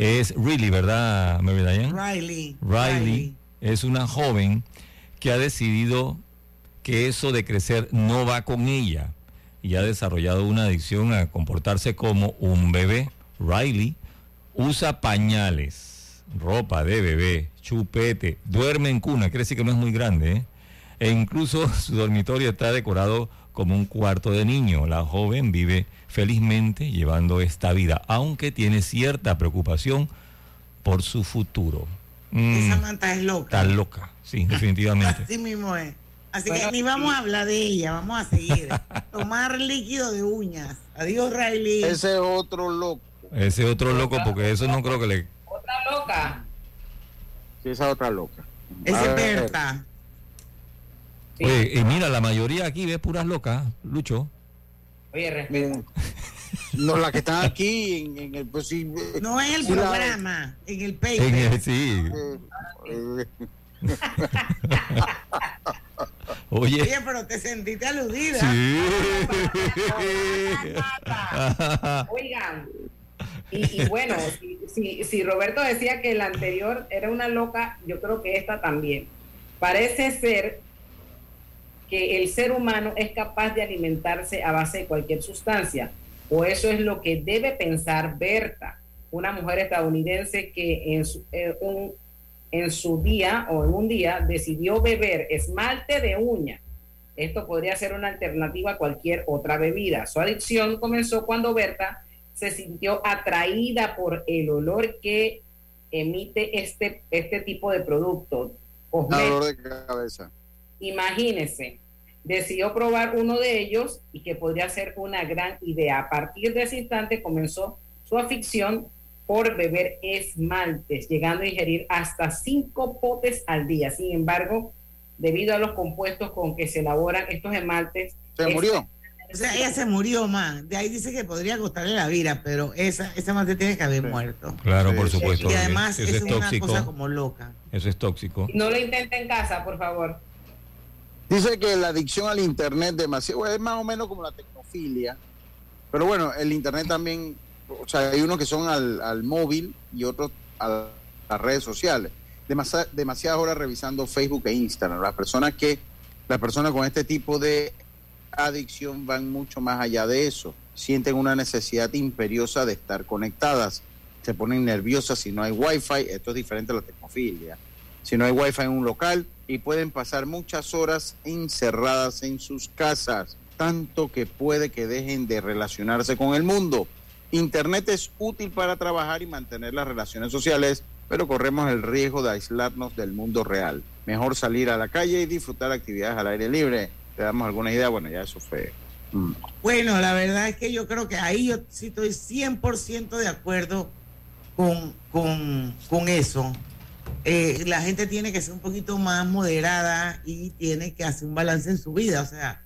Es Riley, ¿verdad, Mary Diane?
Riley.
Riley es una joven que ha decidido que eso de crecer no va con ella y ha desarrollado una adicción a comportarse como un bebé. Riley usa pañales, ropa de bebé, chupete, duerme en cuna, quiere decir que no es muy grande, ¿eh? e incluso su dormitorio está decorado como un cuarto de niño. La joven vive felizmente llevando esta vida, aunque tiene cierta preocupación por su futuro.
Mm, Esa manta es loca.
Está loca, sí, definitivamente.
Así mismo es. Así que ni vamos a hablar de ella, vamos a seguir. Tomar líquido de uñas. Adiós, Riley.
Ese otro loco.
Ese otro loco, porque eso no creo que le.
Otra loca.
Sí, esa otra loca.
Ese Berta.
Oye, y mira, la mayoría aquí ve puras locas, Lucho.
Oye, respeto.
No, las que están aquí en, en el. Pues, sí,
no en el
sí,
programa, la, en el paper.
En el, sí.
Eh,
Oye.
Oye, pero te sentiste aludida.
Sí.
Oigan, y, y, bueno, si, si, si Roberto decía que la anterior era una loca, yo creo que esta también. Parece ser que el ser humano es capaz de alimentarse a base de cualquier sustancia, o eso es lo que debe pensar Berta, una mujer estadounidense que en su, eh, un, en su día o en un día decidió beber esmalte de uña. Esto podría ser una alternativa a cualquier otra bebida. Su adicción comenzó cuando Berta se sintió atraída por el olor que emite este, este tipo de producto.
Dolor de cabeza.
Imagínese, decidió probar uno de ellos y que podría ser una gran idea. A partir de ese instante comenzó su afición por beber esmaltes, llegando a ingerir hasta cinco potes al día. Sin embargo, debido a los compuestos con que se elaboran estos esmaltes...
Se murió.
O sea, ella se murió, man. De ahí dice que podría costarle la vida, pero esa, esa madre tiene que haber muerto.
Claro, por supuesto.
Y además
eso
es,
es tóxico.
una cosa como loca.
Eso es tóxico.
No lo intente en casa, por favor.
Dice que la adicción al Internet demasiado, es más o menos como la tecnofilia. Pero bueno, el Internet también, o sea, hay unos que son al, al móvil y otros a las redes sociales. Demasi demasiadas horas revisando Facebook e Instagram. Las personas que, las personas con este tipo de adicción van mucho más allá de eso. Sienten una necesidad imperiosa de estar conectadas. Se ponen nerviosas si no hay wifi. Esto es diferente a la tecnofilia. Si no hay wifi en un local y pueden pasar muchas horas encerradas en sus casas, tanto que puede que dejen de relacionarse con el mundo. Internet es útil para trabajar y mantener las relaciones sociales, pero corremos el riesgo de aislarnos del mundo real. Mejor salir a la calle y disfrutar actividades al aire libre te damos alguna idea, bueno, ya eso fue.
Mm. Bueno, la verdad es que yo creo que ahí yo sí estoy 100% de acuerdo con, con, con eso. Eh, la gente tiene que ser un poquito más moderada y tiene que hacer un balance en su vida. O sea,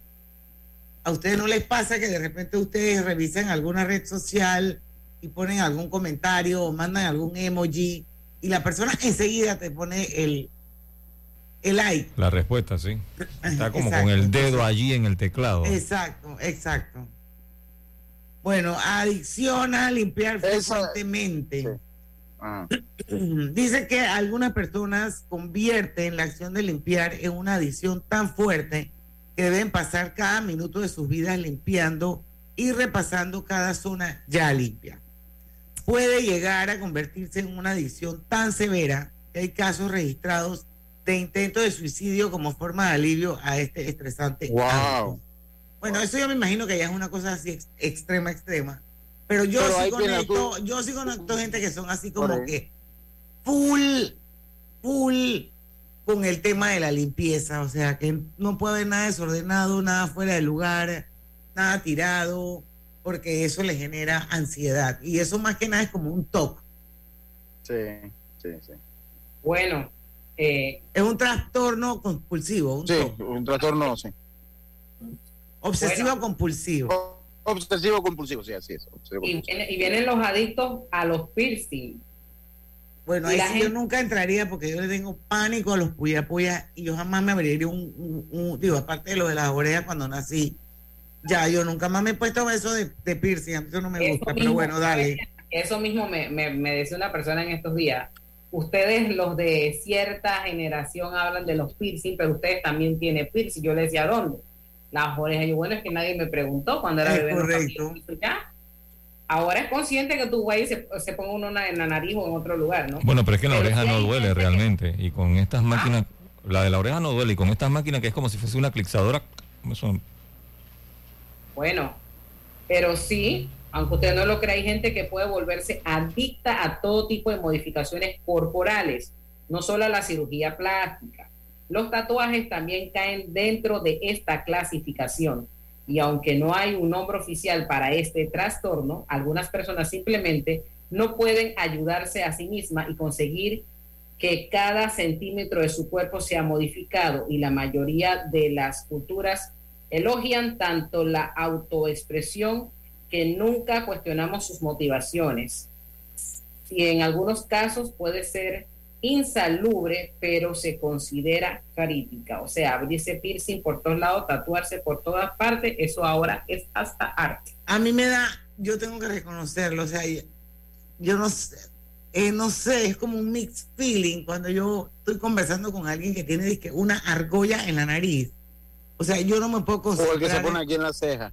a ustedes no les pasa que de repente ustedes revisen alguna red social y ponen algún comentario o mandan algún emoji y la persona enseguida te pone el, el like.
La respuesta, sí. Está como
Exacto.
con el dedo allí en el teclado.
Exacto, exacto. Bueno, adicción a limpiar frecuentemente.
Ah.
Dice que algunas personas convierten la acción de limpiar en una adicción tan fuerte que deben pasar cada minuto de sus vidas limpiando y repasando cada zona ya limpia. Puede llegar a convertirse en una adicción tan severa que hay casos registrados de intento de suicidio como forma de alivio a este estresante.
Wow.
hábito. Bueno, eso yo me imagino que ya es una cosa así ex- extrema, extrema. Pero yo
Pero
sí conecto, yo sí conecto gente que son así como que full, full con el tema de la limpieza. O sea, que no puede haber nada desordenado, nada fuera de lugar, nada tirado, porque eso le genera ansiedad. Y eso más que nada es como un TOC.
Sí, sí, sí.
Bueno, eh,
Es un trastorno compulsivo, un
Sí,
TOC.
un trastorno, sí.
Obsesivo compulsivo.
Obsesivo compulsivo, sí, así es.
y, viene- y vienen los adictos a los piercing.
Bueno, ahí yo nunca entraría porque yo le tengo pánico a los puya puya y yo jamás me abriría un, un- un- digo, aparte de lo de las orejas cuando nací, ya yo nunca más me he puesto eso de, de piercing, a mí eso no me
Eso
gusta, pero bueno, dale.
Eso mismo me, me, me decía una persona en estos días. Ustedes, los de cierta generación, hablan de los piercing, pero ustedes también tienen piercing. Yo le decía, ¿dónde? Las orejas. Yo, bueno, es que nadie me preguntó cuando era
Es
bebé. no
correcto.
ya. Ahora es consciente que tu güey se, se ponga uno en la nariz o en otro lugar, ¿no?
Bueno, pero es que la
Pero
oreja no duele
que-
realmente. Y con estas máquinas, la de la oreja no duele. Y con estas máquinas que es como si fuese una clixadora, eso-
Bueno, pero sí, aunque usted no lo crea, hay gente que puede volverse adicta a todo tipo de modificaciones corporales, no solo a la cirugía plástica. Los tatuajes también caen dentro de esta clasificación. Y aunque no hay un nombre oficial para este trastorno, algunas personas simplemente no pueden ayudarse a sí mismas y conseguir que cada centímetro de su cuerpo sea modificado y la mayoría de las culturas elogian tanto la autoexpresión que nunca cuestionamos sus motivaciones. Y en algunos casos puede ser insalubre, pero se considera crítica. O sea, abrirse piercing por todos lados, tatuarse por todas partes, eso ahora es hasta arte.
A mí me da, yo tengo que reconocerlo, o sea, yo no sé, eh, no sé, es como un mixed feeling cuando yo estoy conversando con alguien que tiene dizque, una argolla en la nariz. O sea, yo no me puedo
O el que se
concentrar.
pone aquí en la ceja.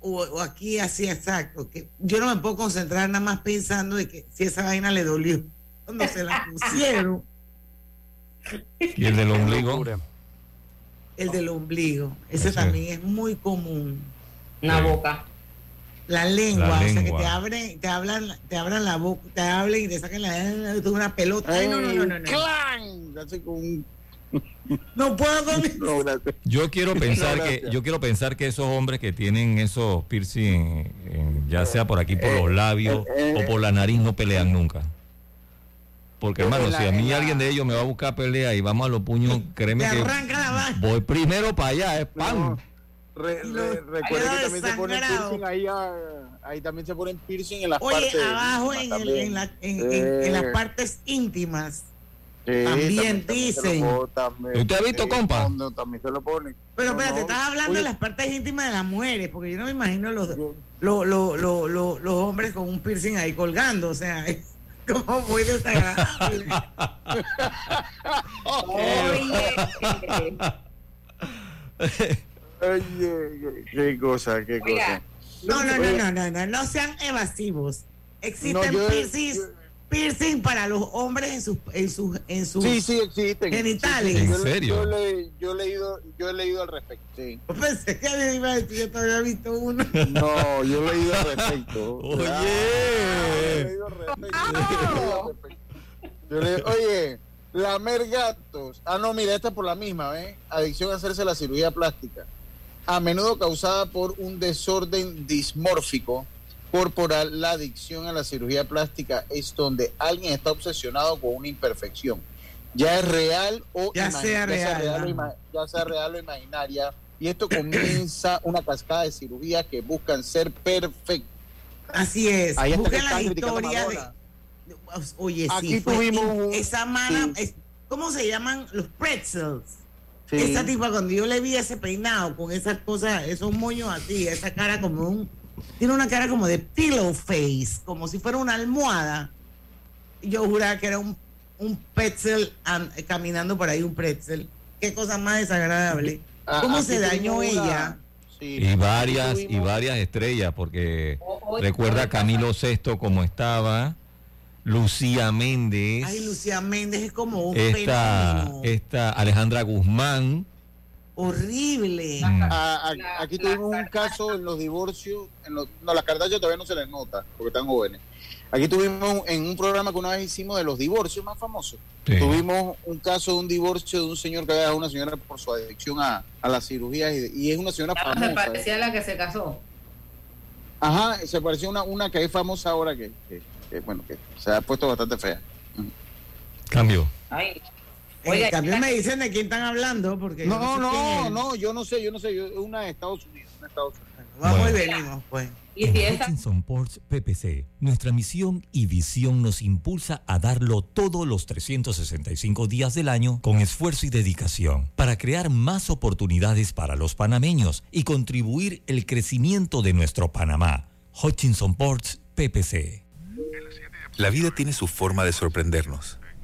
o, o aquí así exacto, que yo no me puedo concentrar nada más pensando de que si esa vaina le dolió cuando se la pusieron,
y el del ombligo.
el del ombligo, ese
Ese.
también es muy común.
Una
Sí.
boca.
La lengua,
La
o sea que te abren, te hablan, te abran la boca, te hablen y te saquen la una pelota. Ay, no, no, no, no, no.
¡Clan! Así con un-
No puedo con.
No.
Yo quiero pensar
No,
que yo quiero pensar que esos hombres que tienen esos piercing, en- en- ya sea por aquí por los labios
eh,
o por la nariz, no pelean nunca. Porque hermano,
la-
si a mí
la-
alguien de ellos me va a buscar pelea y vamos a los puños, créeme que
arranca la vaina.
voy primero para allá, es pan.
No. Re-
Y
re-
lo-
recuerde
queda
que también se ponen piercing ahí, ah, ahí también se ponen piercing en las
Oye,
partes
abajo en,
íntimas
el-
también.
en, la- en- en- en las
Eh.
partes íntimas.
Sí,
también dicen.
también.
¿Usted ha visto, compa?
no, no, también se lo ponen.
Pero
No,
espérate,
no.
estás hablando
Oye,
de las partes íntimas de las mujeres, porque yo no me imagino los, lo- lo- lo- lo- los hombres con un piercing ahí colgando, o sea, es como muy desagradable.
Oye,
Oye, qué cosa, qué
Oiga,
cosa.
No, no, no, no, no, no, no sean evasivos. Existen
No, yo-
piercings,
yo-
piercing para los hombres en sus, en sus, en sus
Sí, sí existen.
genitales.
Sí, sí,
¿En serio?
Yo, le- yo he leído, yo he leído al respecto. Sí.
Pensé que me iba a decir, yo todavía he visto uno.
No, yo he leído al respecto.
Oye.
Ah, he leído al respecto. Yo le- oye, lamer gatos. Ah, no, mira, esta es por la misma, ¿eh? Adicción a hacerse la cirugía plástica. A menudo causada por un desorden dismórfico corporal, la adicción a la cirugía plástica es donde alguien está obsesionado con una imperfección. Ya es real o
Ya sea real,
o
ajá.
ima- ya sea real o imaginaria. Y esto comienza una cascada de cirugías que buscan ser perfectas.
Así es.
Ahí
la historia de. Oye,
Aquí tuvimos un-
esa mala.
sí.
es- ¿Cómo se llaman? Los pretzels.
Sí.
Esa tipa, cuando yo le vi ese peinado con esas cosas, esos moños así, esa cara como un. Tiene una cara como de pillow face, como si fuera una almohada. Yo juraba que era un, un pretzel an- caminando por ahí, un pretzel. Qué cosa más desagradable.
Ah,
¿Cómo se dañó ella?
Sí,
Y varias, y varias estrellas, porque recuerda
oye,
Camilo VI como estaba, Lucía Méndez.
Ay, Lucía Méndez es como un
esta, esta Alejandra Guzmán.
Horrible.
Mm.
A- a- aquí tuvimos un caso en los divorcios, en los, no, las Kardashian todavía no se les nota, porque están jóvenes. Aquí tuvimos en un programa que una vez hicimos de los divorcios más famosos.
Sí.
Tuvimos un caso de un divorcio de un señor que había dejado a una señora por su adicción a, a las cirugías y, y es una señora
Ah, parecía la que se casó.
Ajá, se pareció una, una que es famosa ahora que, que- que, bueno, que se ha puesto bastante fea.
Cambio.
Ay.
En
Oiga,
cambio me dicen de quién están hablando porque yo
No,
sé
no,
es.
no, yo no sé, yo no sé, yo, es una de Estados Unidos, una de Estados Unidos.
Vamos
Bueno.
y venimos, pues.
Y
En Hutchinson Ports PPC, nuestra misión y visión nos impulsa a darlo todos los 365 días del año con esfuerzo y dedicación para crear más oportunidades para los panameños y contribuir el crecimiento de nuestro Panamá. Hutchinson Ports PPC.
La vida tiene su forma de sorprendernos,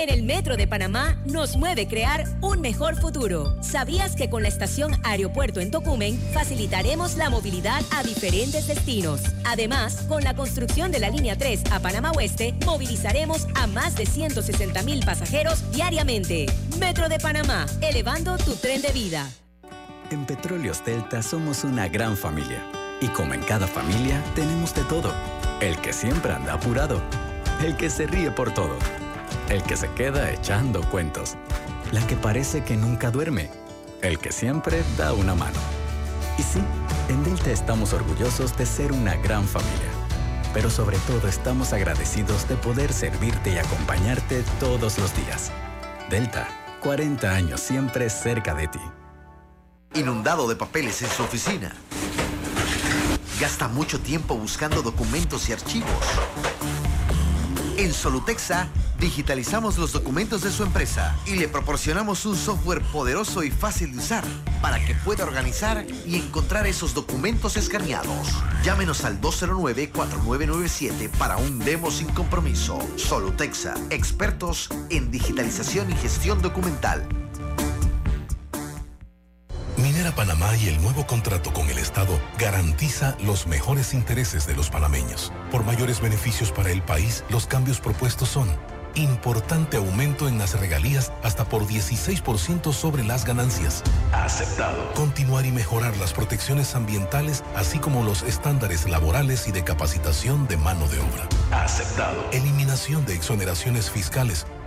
En el Metro de Panamá nos mueve crear un mejor futuro. ¿Sabías que con la estación Aeropuerto en Tocumen facilitaremos la movilidad a diferentes destinos? Además, con la construcción de la línea 3 a Panamá Oeste, movilizaremos a más de 160 mil pasajeros diariamente. Metro de Panamá, elevando tu tren de vida.
En Petróleos Delta somos una gran familia. Y como en cada familia, tenemos de todo. El que siempre anda apurado. El que se ríe por todo. El que se queda echando cuentos. La que parece que nunca duerme. El que siempre da una mano. Y sí, en Delta estamos orgullosos de ser una gran familia. Pero sobre todo estamos agradecidos de poder servirte y acompañarte todos los días. Delta, 40 años siempre cerca de ti.
Inundado de papeles en su oficina. Gasta mucho tiempo buscando documentos y archivos. En Solutexa digitalizamos los documentos de su empresa y le proporcionamos un software poderoso y fácil de usar para que pueda organizar y encontrar esos documentos escaneados. Llámenos al 209-4997 para un demo sin compromiso. Solutexa, expertos en digitalización y gestión documental.
Minera Panamá y el nuevo contrato con el Estado garantiza los mejores intereses de los panameños. Por mayores beneficios para el país, los cambios propuestos son importante aumento en las regalías hasta por 16% sobre las ganancias. Aceptado. Continuar y mejorar las protecciones ambientales, así como los estándares laborales y de capacitación de mano de obra. Aceptado. Eliminación de exoneraciones fiscales.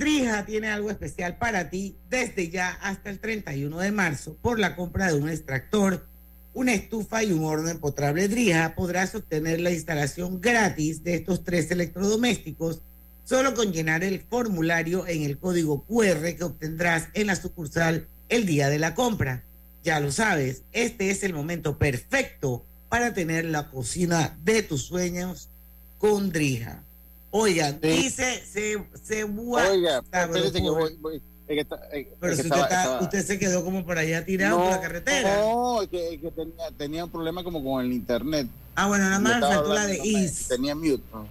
Y Drija tiene algo especial para ti desde ya hasta el 31 de marzo. Por la compra de un extractor, una estufa y un horno empotrable Drija podrás obtener la instalación gratis de estos tres electrodomésticos solo con llenar el formulario en el código QR que obtendrás en la sucursal el día de la compra. Ya lo sabes, este es el momento perfecto para tener la cocina de tus sueños con Drija. Oigan,
Sí.
dice se, se
Oiga, espérate que
pero,
voy, voy- que está- es-
pero
es
si
que
usted,
estaba-
está-
estaba-
usted se quedó como por allá tirado por la carretera.
No, es que, que tenía, tenía un problema como con el internet.
Ah, bueno, nada más
estaba
faltó la de
no
Is.
Tenía mute. ¿no?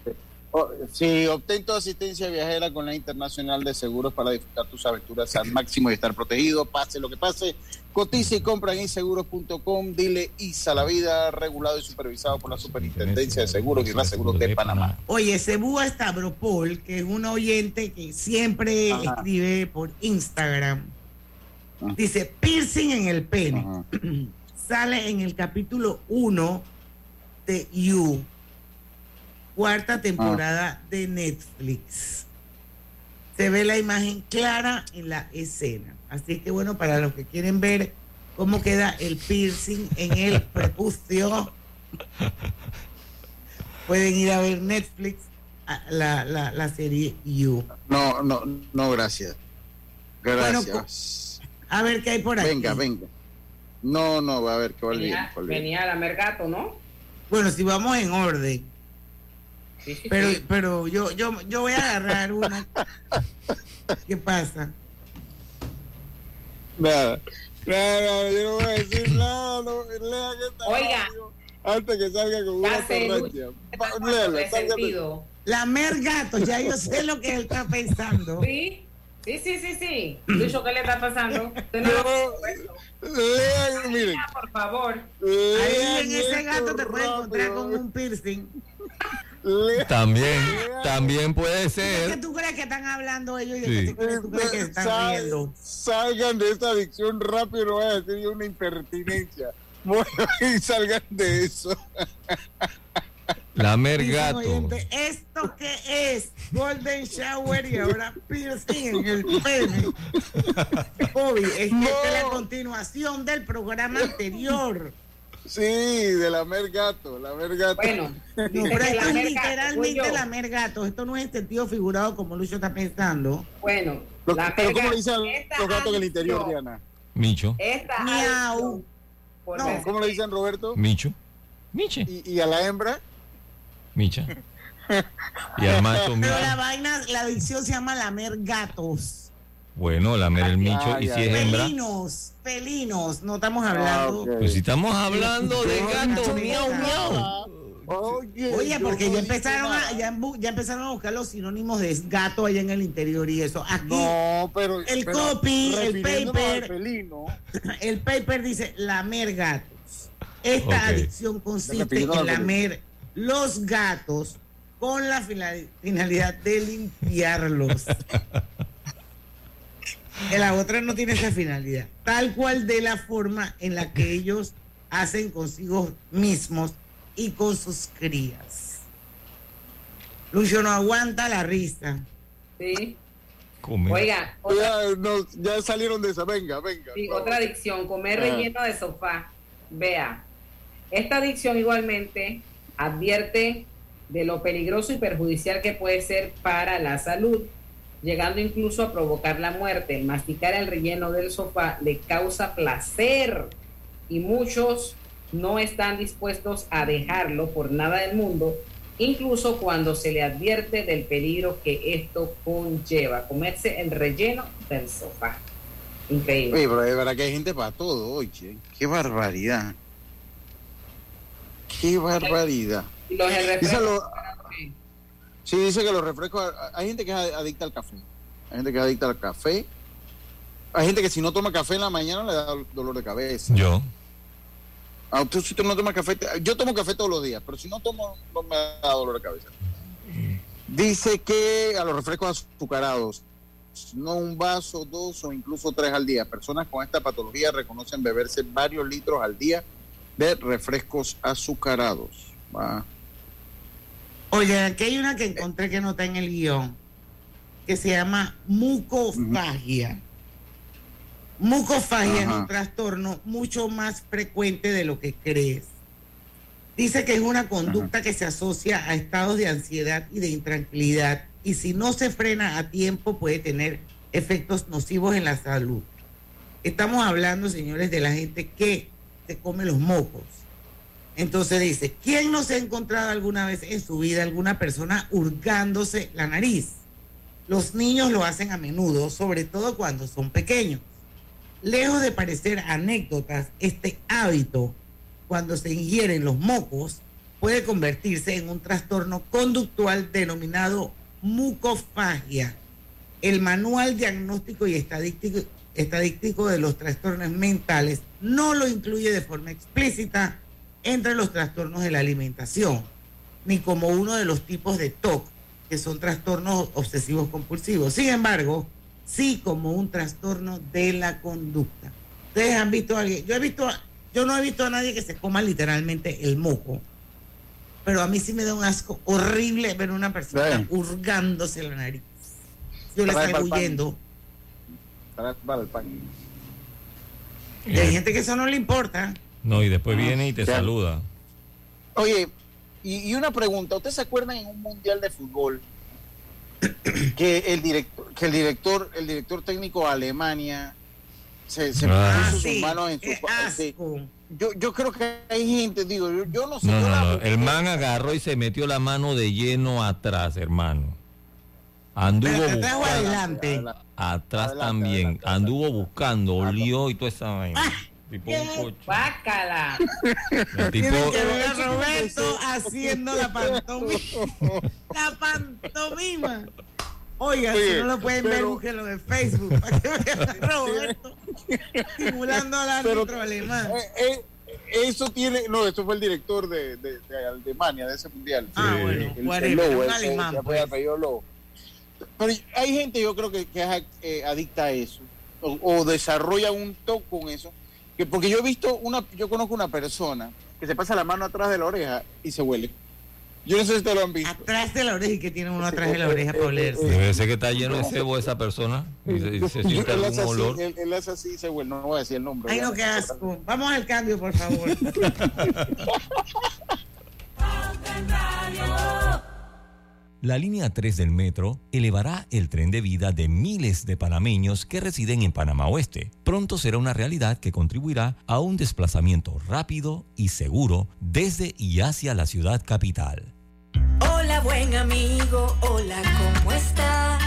Oh, sí, obtén tu asistencia viajera con la Internacional de Seguros para disfrutar tus aventuras al máximo y estar protegido, pase lo que pase. Cotiza y compra en inseguros.com. Dile ISA la vida, regulado y supervisado por la Superintendencia de Seguros y Seguros de Panamá.
Oye, Cebúa Stavropol, que es un oyente que siempre
Ajá.
escribe por Instagram, dice piercing en el pene. Sale en el capítulo 1 de You, cuarta temporada de Netflix. Se ve la imagen clara en la escena. Así que bueno, para los que quieren ver cómo queda el piercing en el prepucio, pueden ir a ver Netflix, a- la, la, la serie You.
No, no, no, gracias.
Bueno,
Gracias.
A ver qué hay por aquí.
venga, venga. No, no, va a ver que va bien.
Venía, venía la mergato, ¿no?
Bueno, si vamos en orden. Pero, pero yo, yo, yo voy a agarrar una. ¿Qué pasa?
Nada, nada, yo no voy a decir nada. No, lea que está
Oiga.
audio Antes que salga con una sálgate.
sentido.
Lamer gatos, ya yo sé lo que él está pensando.
Sí, sí, sí, sí, sí. Lucho, ¿qué le está pasando? No lo-
Lean, miren.
Por favor.
Ahí en ese gato te puedes encontrar con un piercing.
También, también puede
¿Qué
ser.
tú crees que están hablando ellos y
Sí.
qué tú crees que están
Sal-
riendo?
Salgan de esta adicción rápido, no voy a decir yo una impertinencia. Bueno, y salgan de eso.
Lamer gato.
oyente, ¿Esto qué es? Golden Shower y ahora piercing en el pene. Bobby, es que esta es la continuación del programa anterior.
Sí, de la mer gato, la mer gato.
Bueno,
No, pero esto es
lamer
literalmente lamer gato. Esto no es en sentido figurado como Lucho está pensando.
Bueno,
Lo-
la
pero ¿cómo le dicen los gatos en el interior, Diana?
Micho,
Esta
Miau.
No, ¿cómo le dicen Roberto?
Micho, Miche,
¿Y, y a la hembra?
Micha. Y al macho,
Pero la vaina, la adicción se llama lamer gatos.
Bueno, lamer el Micho.
Ah,
Y
ya,
si es hembra.
Felinos, felinos. No estamos
Ah,
hablando.
ok.
Pues si estamos hablando de gato,
Gato,
miau, miau.
Oye,
Oye, porque ya empezaron a, ya, ya empezaron a buscar los sinónimos de gato allá en el interior y eso. Aquí
No, pero.
el
pero
copy, el paper, el paper dice lamer gatos. Esta adicción consiste en lamer los gatos con la fina- finalidad de limpiarlos. Que la otra no tiene esa finalidad. Tal cual de la forma en la que ellos hacen consigo mismos y con sus crías. Lucho no aguanta la risa.
Sí.
Come.
Oiga, otra,
Ya, no, ya salieron de esa. Venga, venga.
sí, otra adicción, comer
Ah.
relleno de sofá. Vea, esta adicción igualmente advierte de lo peligroso y perjudicial que puede ser para la salud, llegando incluso a provocar la muerte. Masticar el relleno del sofá le causa placer y muchos no están dispuestos a dejarlo por nada del mundo, incluso cuando se le advierte del peligro que esto conlleva, comerse el relleno del sofá. Increíble.
Oye, pero de verdad que hay gente para todo, oye. Qué barbaridad. Qué barbaridad.
Y los
Sí, dice que los refrescos. Hay gente que es adicta al café. Hay gente que es adicta al café. Hay gente que si no toma café en la mañana le da dolor de cabeza.
Yo.
Ah, tú, si tú no tomas café. Yo tomo café todos los días, pero si no tomo, no me da dolor de cabeza. Dice que a los refrescos azucarados, no un vaso, dos o incluso tres al día. Personas con esta patología reconocen beberse varios litros al día de refrescos azucarados. Va.
Oye, aquí hay una que encontré que no está en el guion, que se llama mucofagia. Mucofagia es
Ajá.
un trastorno mucho más frecuente de lo que crees. Dice que es una conducta que se asocia a estados de ansiedad y de intranquilidad y si no se frena a tiempo puede tener efectos nocivos en la salud. Estamos hablando, señores, de la gente que se come los mocos. Entonces dice, ¿quién no se ha encontrado alguna vez en su vida alguna persona hurgándose la nariz? Los niños lo hacen a menudo, sobre todo cuando son pequeños. Lejos de parecer anécdotas, este hábito, cuando se ingieren los mocos, puede convertirse en un trastorno conductual denominado mucofagia. El Manual Diagnóstico y Estadístico, Estadístico de los Trastornos Mentales no lo incluye de forma explícita entre los trastornos de la alimentación, ni como uno de los tipos de TOC, que son trastornos obsesivos compulsivos. Sin embargo, sí como un trastorno de la conducta. Ustedes han visto a alguien, yo he visto, yo no he visto a nadie que se coma literalmente el moco, pero a mí sí me da un asco horrible ver una persona
Sí.
hurgándose la nariz. Yo le salgo huyendo.
Para, para el pan.
Y hay gente que eso no le importa.
No, y después viene y te
Ya.
saluda.
Oye, y, y una pregunta, ¿ustedes se acuerdan en un mundial de fútbol que el director, que el director, el director técnico de Alemania se, se
Ah.
puso
Sí,
sus manos en su sí. yo, yo creo que hay gente, digo, yo, yo no sé.
No, no, no. El man agarró y se metió la mano de lleno atrás, hermano. Anduvo
Pero atrás o
buscando.
adelante.
Atrás también. Anduvo buscando, olió y toda esa vaina.
Ah,
Tipo un coche.
Bácala.
El tipo,
Tienen que ver a Roberto haciendo la pantomima. La pantomima. Oiga,
Oye,
si no lo pueden ver,
pero-
búsquenlo en Facebook. Para que vean a Roberto simulando al
Pero-
árbitro alemán.
Eh, eh, eso tiene, no, eso fue el director de, de, de Alemania, de ese mundial.
Ah,
Sí.
bueno,
el,
whatever,
el lobo,
alemán, pues.
Lobo. Pero hay gente, yo creo que, que es eh, adicta a eso, o, o desarrolla un toque con eso, que porque yo he visto una, yo conozco una persona que se pasa la mano atrás de la oreja y se huele. Yo no sé si ustedes lo han visto.
Atrás de la oreja y que tiene uno atrás de la oreja para olerse.
debe ser que está lleno de cebo esa persona. Y se, y se siente
él,
algún
hace así,
olor.
él, él hace así y se huele, no voy a decir el nombre.
Ay, no, qué asco. Vamos al cambio, por favor.
La línea 3 del metro elevará el tren de vida de miles de panameños que residen en Panamá Oeste. Pronto será una realidad que contribuirá a un desplazamiento rápido y seguro desde y hacia la ciudad capital.
Hola buen amigo, hola, ¿cómo estás?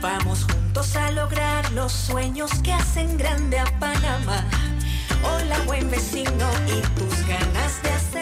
Vamos juntos a lograr los sueños que hacen grande a Panamá. Hola buen vecino y tus ganas de hacer.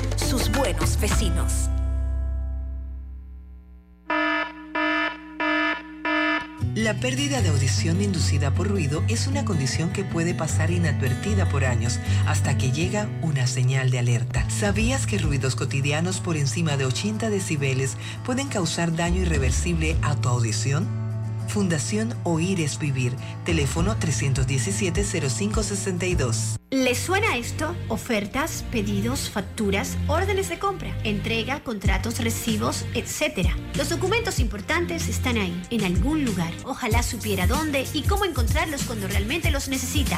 sus buenos vecinos.
La pérdida de audición inducida por ruido es una condición que puede pasar inadvertida por años hasta que llega una señal de alerta. ¿Sabías que ruidos cotidianos por encima de 80 decibeles pueden causar daño irreversible a tu audición? Fundación Oír es Vivir. Teléfono 317-0562.
¿Les suena esto? Ofertas, pedidos, facturas, órdenes de compra, entrega, contratos, recibos, etc. Los documentos importantes están ahí, en algún lugar. Ojalá supiera dónde y cómo encontrarlos cuando realmente los necesita,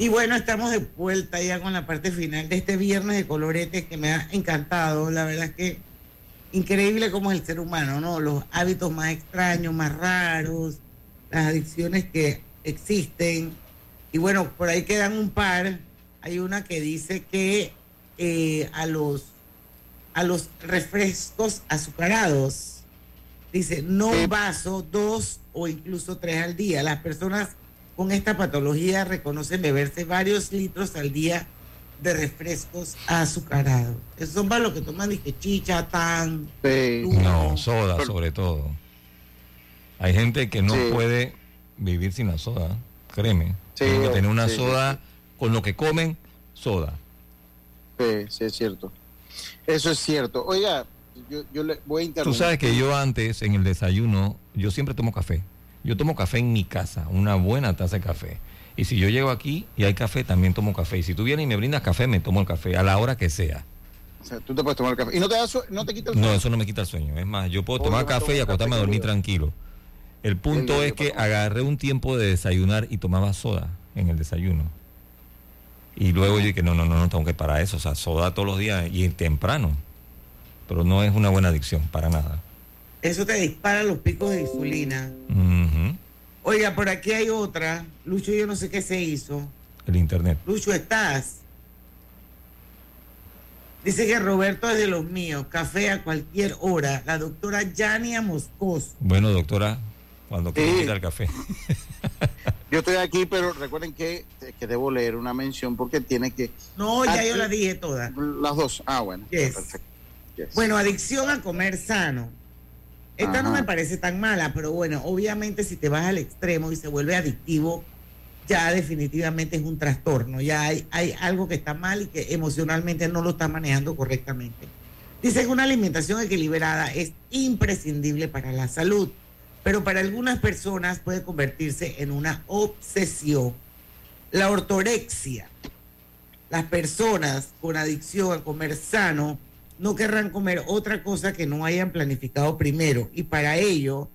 Y bueno, estamos de vuelta ya con la parte final de este viernes de colorete que me ha encantado. La verdad es que increíble cómo es el ser humano, ¿no? Los hábitos más extraños, más raros, las adicciones que existen. Y bueno, por ahí quedan un par. Hay una que dice que eh, a los a los refrescos azucarados dice no un vaso, dos o incluso tres al día. Las personas con esta patología reconocen beberse varios litros al día de refrescos azucarados. Esos son para los que toman dije, chicha, tan.
No, soda sobre todo. Hay gente que no
Sí.
puede vivir sin la soda, créeme.
Sí,
Tienen que tener una
sí, sí,
soda con lo que comen, soda.
Sí, sí, es cierto. Eso es cierto. Oiga, yo, yo le voy a
Tú
interrumpir.
sabes que yo antes, en el desayuno, yo siempre tomo café. Yo tomo café en mi casa, una buena taza de café. Y si yo llego aquí y hay café, también tomo café. Y si tú vienes y me brindas café, me tomo el café, a la hora que sea.
O sea, tú te puedes tomar el café. ¿Y no te, da no te quita el
No,
sueño?
eso no me quita el sueño. Es más, yo puedo tomar café y acostarme a dormir tranquilo. El punto es que agarré un tiempo de desayunar y tomaba soda en el desayuno. Y luego yo dije, no, no, no, no tengo que parar eso. O sea, soda todos los días y temprano. Pero no es una buena adicción, para nada.
Eso te dispara los picos de insulina. Oiga, por aquí hay otra. Lucho, yo no sé qué se hizo.
El internet.
Lucho, ¿estás? Dice que Roberto es de los míos. Café a cualquier hora. La doctora Yania Moscoso.
Bueno, doctora, cuando quiera
Sí.
quitar el café.
Yo estoy aquí, pero recuerden que, que debo leer una mención porque tiene que...
No, ya yo
Aquí-
la dije toda.
Las dos. Ah, bueno.
Yes.
Perfecto. Yes.
Bueno, adicción a comer sano. Esta no me parece tan mala, pero bueno, obviamente si te vas al extremo y se vuelve adictivo, ya definitivamente es un trastorno. Ya hay, hay algo que está mal y que emocionalmente no lo está manejando correctamente. Dice que una alimentación equilibrada es imprescindible para la salud, pero para algunas personas puede convertirse en una obsesión. La ortorexia. Las personas con adicción a comer sano no querrán comer otra cosa que no hayan planificado primero y para ello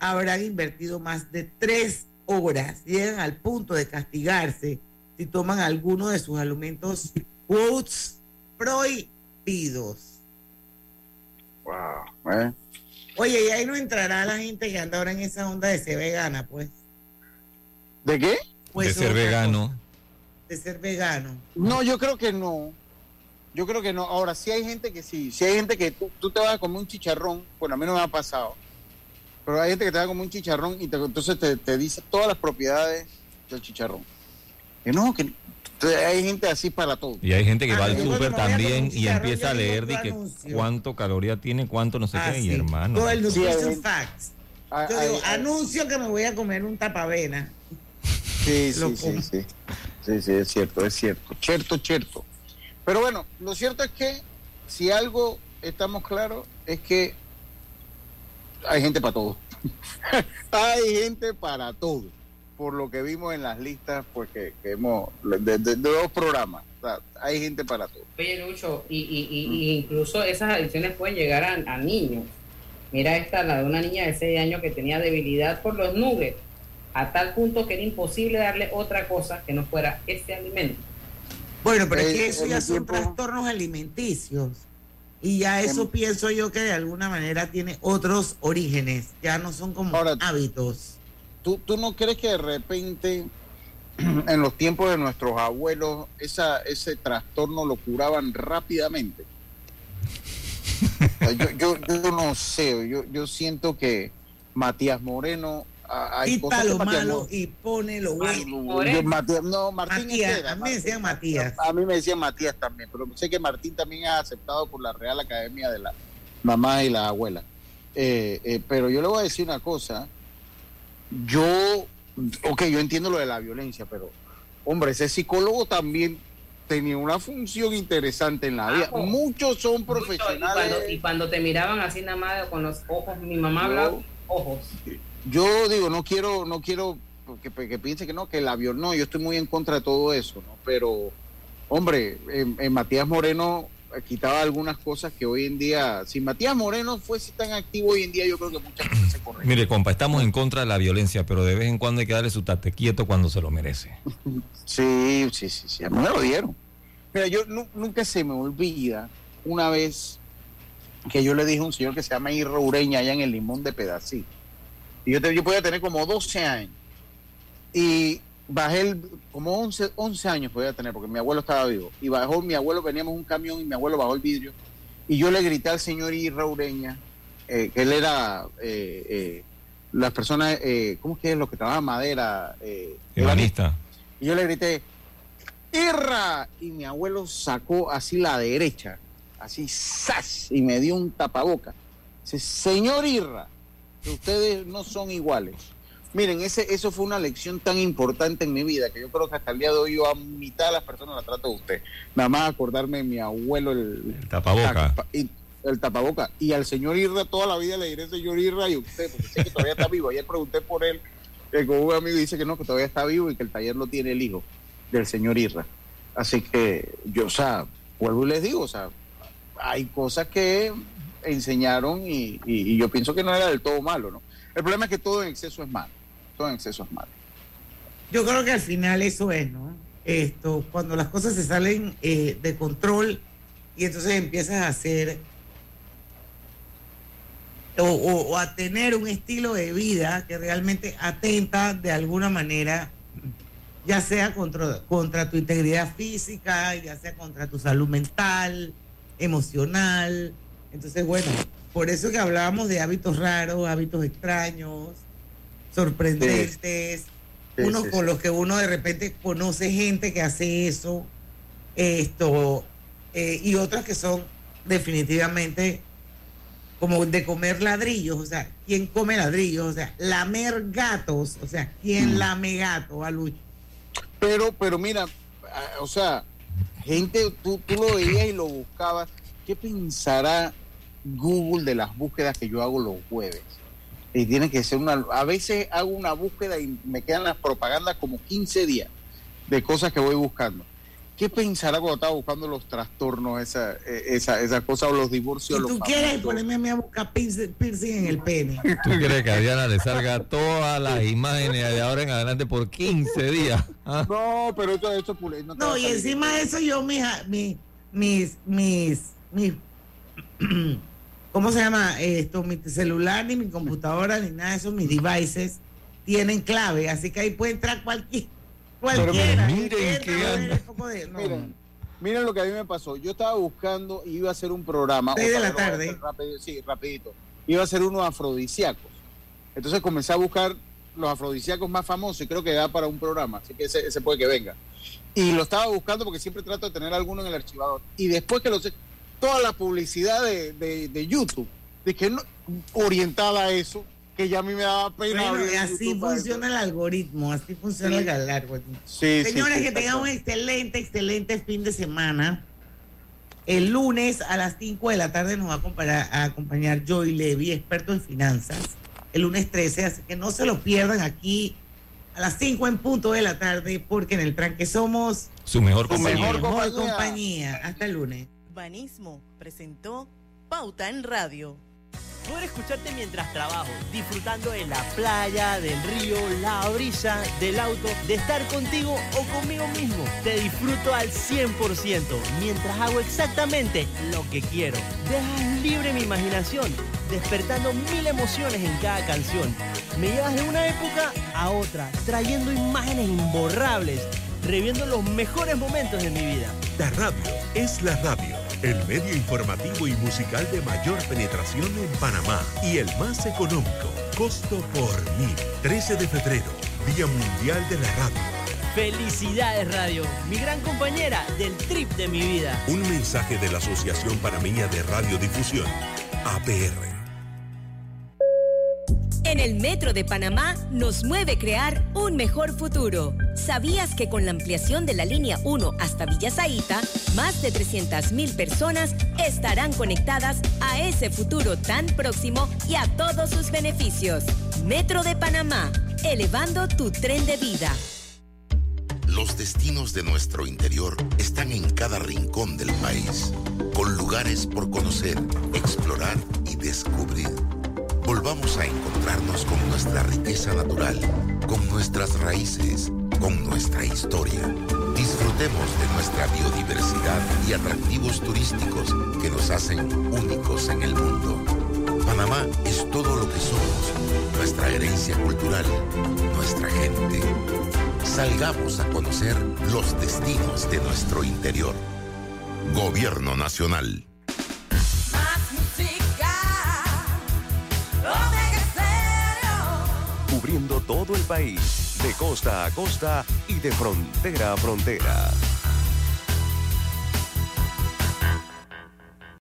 habrán invertido más de tres horas, llegan al punto de castigarse si toman alguno de sus alimentos quotes prohibidos.
Wow. ¿eh?
Oye, y ahí no entrará la gente que anda ahora en esa onda de ser vegana, pues.
¿De qué?
Pues
de ser vegano.
cosa, de ser vegano.
No, yo creo que no. Yo creo que no. Ahora, sí hay gente que sí. Sí hay gente que tú, tú te vas a comer un chicharrón. Bueno, a mí no me ha pasado. Pero hay gente que te va a comer un chicharrón y te- entonces te, te dice todas las propiedades del chicharrón. Que no, que hay gente así para todo.
Y hay gente que
Ah,
va al
yo
súper también y empieza a leer de que cuánto caloría tiene, cuánto no sé
Ah,
qué, y
sí.
hermano.
Todo el
Sí,
nutrition
hay-
facts.
Ah,
Yo
hay-
digo,
hay-
anuncio que me voy a comer un tapavena.
Sí, sí, sí, sí. Sí, sí, es cierto, es cierto. Cierto, cierto. Pero bueno, lo cierto es que si algo estamos claros es que hay gente para todo. hay gente para todo. Por lo que vimos en las listas, pues que, que hemos, de, de- de dos programas. O sea, hay gente para todo.
Oye, Lucho, y, y, y, y incluso esas adicciones pueden llegar a, a niños. Mira esta, la de una niña de 6 años que tenía debilidad por los nuggets, a tal punto que era imposible darle otra cosa que no fuera este alimento.
Bueno, pero es que
Eh,
eso
en
ya son
tiempo-
trastornos alimenticios. Y ya eso pienso yo que de alguna manera tiene otros orígenes. Ya no son como
Ahora-
hábitos.
¿Tú, ¿Tú no crees que de repente, en los tiempos de nuestros abuelos, esa, ese trastorno lo curaban rápidamente? yo, yo, yo no sé, yo, yo siento que Matías Moreno... hay
Quita
cosas
lo
que Matías
malo y pone lo bueno.
yo, Matías- no, Martín
Matías, a mí me decían. Matías.
A mí me decían Matías también, pero sé que Martín también es aceptado por la Real Academia de la mamá y la abuela. Eh, eh, pero yo le voy a decir una cosa. Yo, ok, yo entiendo lo de la violencia, pero, hombre, ese psicólogo también tenía una función interesante en la vida.
Ah,
Muchos son
Y cuando,
profesionales.
y cuando te miraban así nada más con los ojos, mi mamá hablaba con los ojos.
Yo digo, no quiero, no quiero que, que piense que no, que la viol, no, yo estoy muy en contra de todo eso, ¿no? Pero, hombre, en, en Matías Moreno quitaba algunas cosas que hoy en día, si Matías Moreno fuese tan activo hoy en día, yo creo que muchas cosas se corren.
Mire, compa, estamos en contra de la violencia, pero de vez en cuando hay que darle su tate quieto cuando se lo merece.
Sí, sí, sí, sí, a mí me lo dieron. Mira, yo nu- nunca se me olvida una vez que yo le dije a un señor que se llama Irra Ureña allá en el Limón de Pedací. Y yo, te- yo podía tener como 12 años. Y bajé el, como 11, 11 años podía tener, porque mi abuelo estaba vivo. Y bajó, mi abuelo, veníamos en un camión y mi abuelo bajó el vidrio. Y yo le grité al señor Irra Ureña, eh, que él era eh, eh, las personas, eh, ¿cómo es que es? Los que trabajan madera. Eh,
Ebanista.
y yo le grité, ¡Irra! Y mi abuelo sacó así la derecha, así, ¡zas! Y me dio un tapaboca. Dice, señor Irra, que ustedes no son iguales. Miren, ese, eso fue una lección tan importante en mi vida que yo creo que hasta el día de hoy yo a mitad de las personas la trato de usted. Nada más acordarme de mi abuelo el,
tapaboca.
y el tapaboca. Y al señor Irra, toda la vida le diré señor Irra y usted, porque sé que todavía está vivo. Ayer pregunté por él, que con un amigo dice que no, que todavía está vivo y que el taller lo tiene el hijo del señor Irra. Así que yo, o sea, vuelvo y les digo, o sea, hay cosas que enseñaron y, yo pienso que no era del todo malo, ¿no? El problema es que todo en exceso es malo. Todo en exceso es malo.
Yo creo que al final eso es, ¿no? Esto, cuando las cosas se salen eh, de control y entonces empiezas a hacer o, a tener un estilo de vida que realmente atenta de alguna manera, ya sea contra tu integridad física, ya sea contra tu salud mental, emocional. Entonces, bueno, por eso que hablábamos de hábitos raros, hábitos extraños, sorprendentes,
Sí,
unos
sí,
con los que uno de repente conoce gente que hace eso, esto, eh, y otras que son definitivamente como de comer ladrillos, o sea, ¿quién come ladrillos? O sea, lamer gatos, o sea, ¿quién
Mm.
lame gato, Alucho?
Pero, pero mira, ah, o sea, gente, tú, tú lo veías y lo buscabas. ¿Qué pensará Google de las búsquedas que yo hago los jueves? Y tiene que ser una. A veces hago una búsqueda y me quedan las propagandas como 15 días de cosas que voy buscando. ¿Qué pensará cuando estaba buscando los trastornos, esa, eh, esa, esa cosa, o los divorcios? Los
tú quieres ponerme a mí a buscar piercing, piercing en el pene.
¿Tú quieres que a Diana le salga todas las imágenes de ahora en adelante por 15 días? ¿Ah?
No, pero esto, esto es pule- no
No, y encima de eso yo mis, mis, mis, mis, mis ¿cómo se llama esto? Mi celular, ni mi computadora, ni nada de eso, mis devices tienen clave, así que ahí puede entrar cualquier, cualquiera.
miren
de- no.
Miren, miren lo que a mí me pasó. Yo estaba buscando y iba a hacer un programa.
Seis de la tarde.
rápido, sí, rapidito. Iba a hacer unos afrodisíacos. Entonces comencé a buscar los afrodisíacos más famosos y creo que da para un programa, así que ese, ese puede que venga. Y lo estaba buscando porque siempre trato de tener alguno en el archivador. Y después que lo sé, toda la publicidad de, de, de YouTube, de que no, orientada a eso, que ya a mí me daba pena.
Bueno, y así
YouTube
funciona el algoritmo, así funciona
Sí.
el algoritmo.
Sí,
Señores,
sí,
que tengan un excelente, excelente fin de semana. El lunes a las 5 de la tarde nos va a acompañar, a acompañar Joy Levy, experto en finanzas. El lunes 13, así que no se lo pierdan aquí a las 5 en punto de la tarde, porque en el tranque somos
Su mejor
su
compañía.
mejor
compañía.
compañía. Hasta el lunes.
Banismo presentó Pauta en Radio. Poder escucharte mientras trabajo, disfrutando de la playa, del río, la brisa, del auto, de estar contigo o conmigo mismo. Te disfruto al 100% mientras hago exactamente lo que quiero. Dejas libre mi imaginación, despertando mil emociones en cada canción. Me llevas de una época a otra, trayendo imágenes imborrables, reviendo los mejores momentos de mi vida.
La radio es la radio, el medio informativo y musical de mayor penetración en Panamá y el más económico. Costo por mil. 13 de febrero, Día Mundial de la Radio.
Felicidades Radio, mi gran compañera del trip de mi vida.
Un mensaje de la Asociación Panameña de Radiodifusión, APR.
En el Metro de Panamá nos mueve crear un mejor futuro. ¿Sabías que con la ampliación de la línea 1 hasta Villa Zaita, más de 300.000 personas estarán conectadas a ese futuro tan próximo y a todos sus beneficios? Metro de Panamá, elevando tu tren de vida.
Los destinos de nuestro interior están en cada rincón del país, con lugares por conocer, explorar y descubrir. Volvamos a encontrarnos con nuestra riqueza natural, con nuestras raíces, con nuestra historia. Disfrutemos de nuestra biodiversidad y atractivos turísticos que nos hacen únicos en el mundo. Panamá es todo lo que somos, nuestra herencia cultural, nuestra gente. Salgamos a conocer los destinos de nuestro interior. Gobierno Nacional.
Cubriendo todo el país, de costa a costa y de frontera a frontera.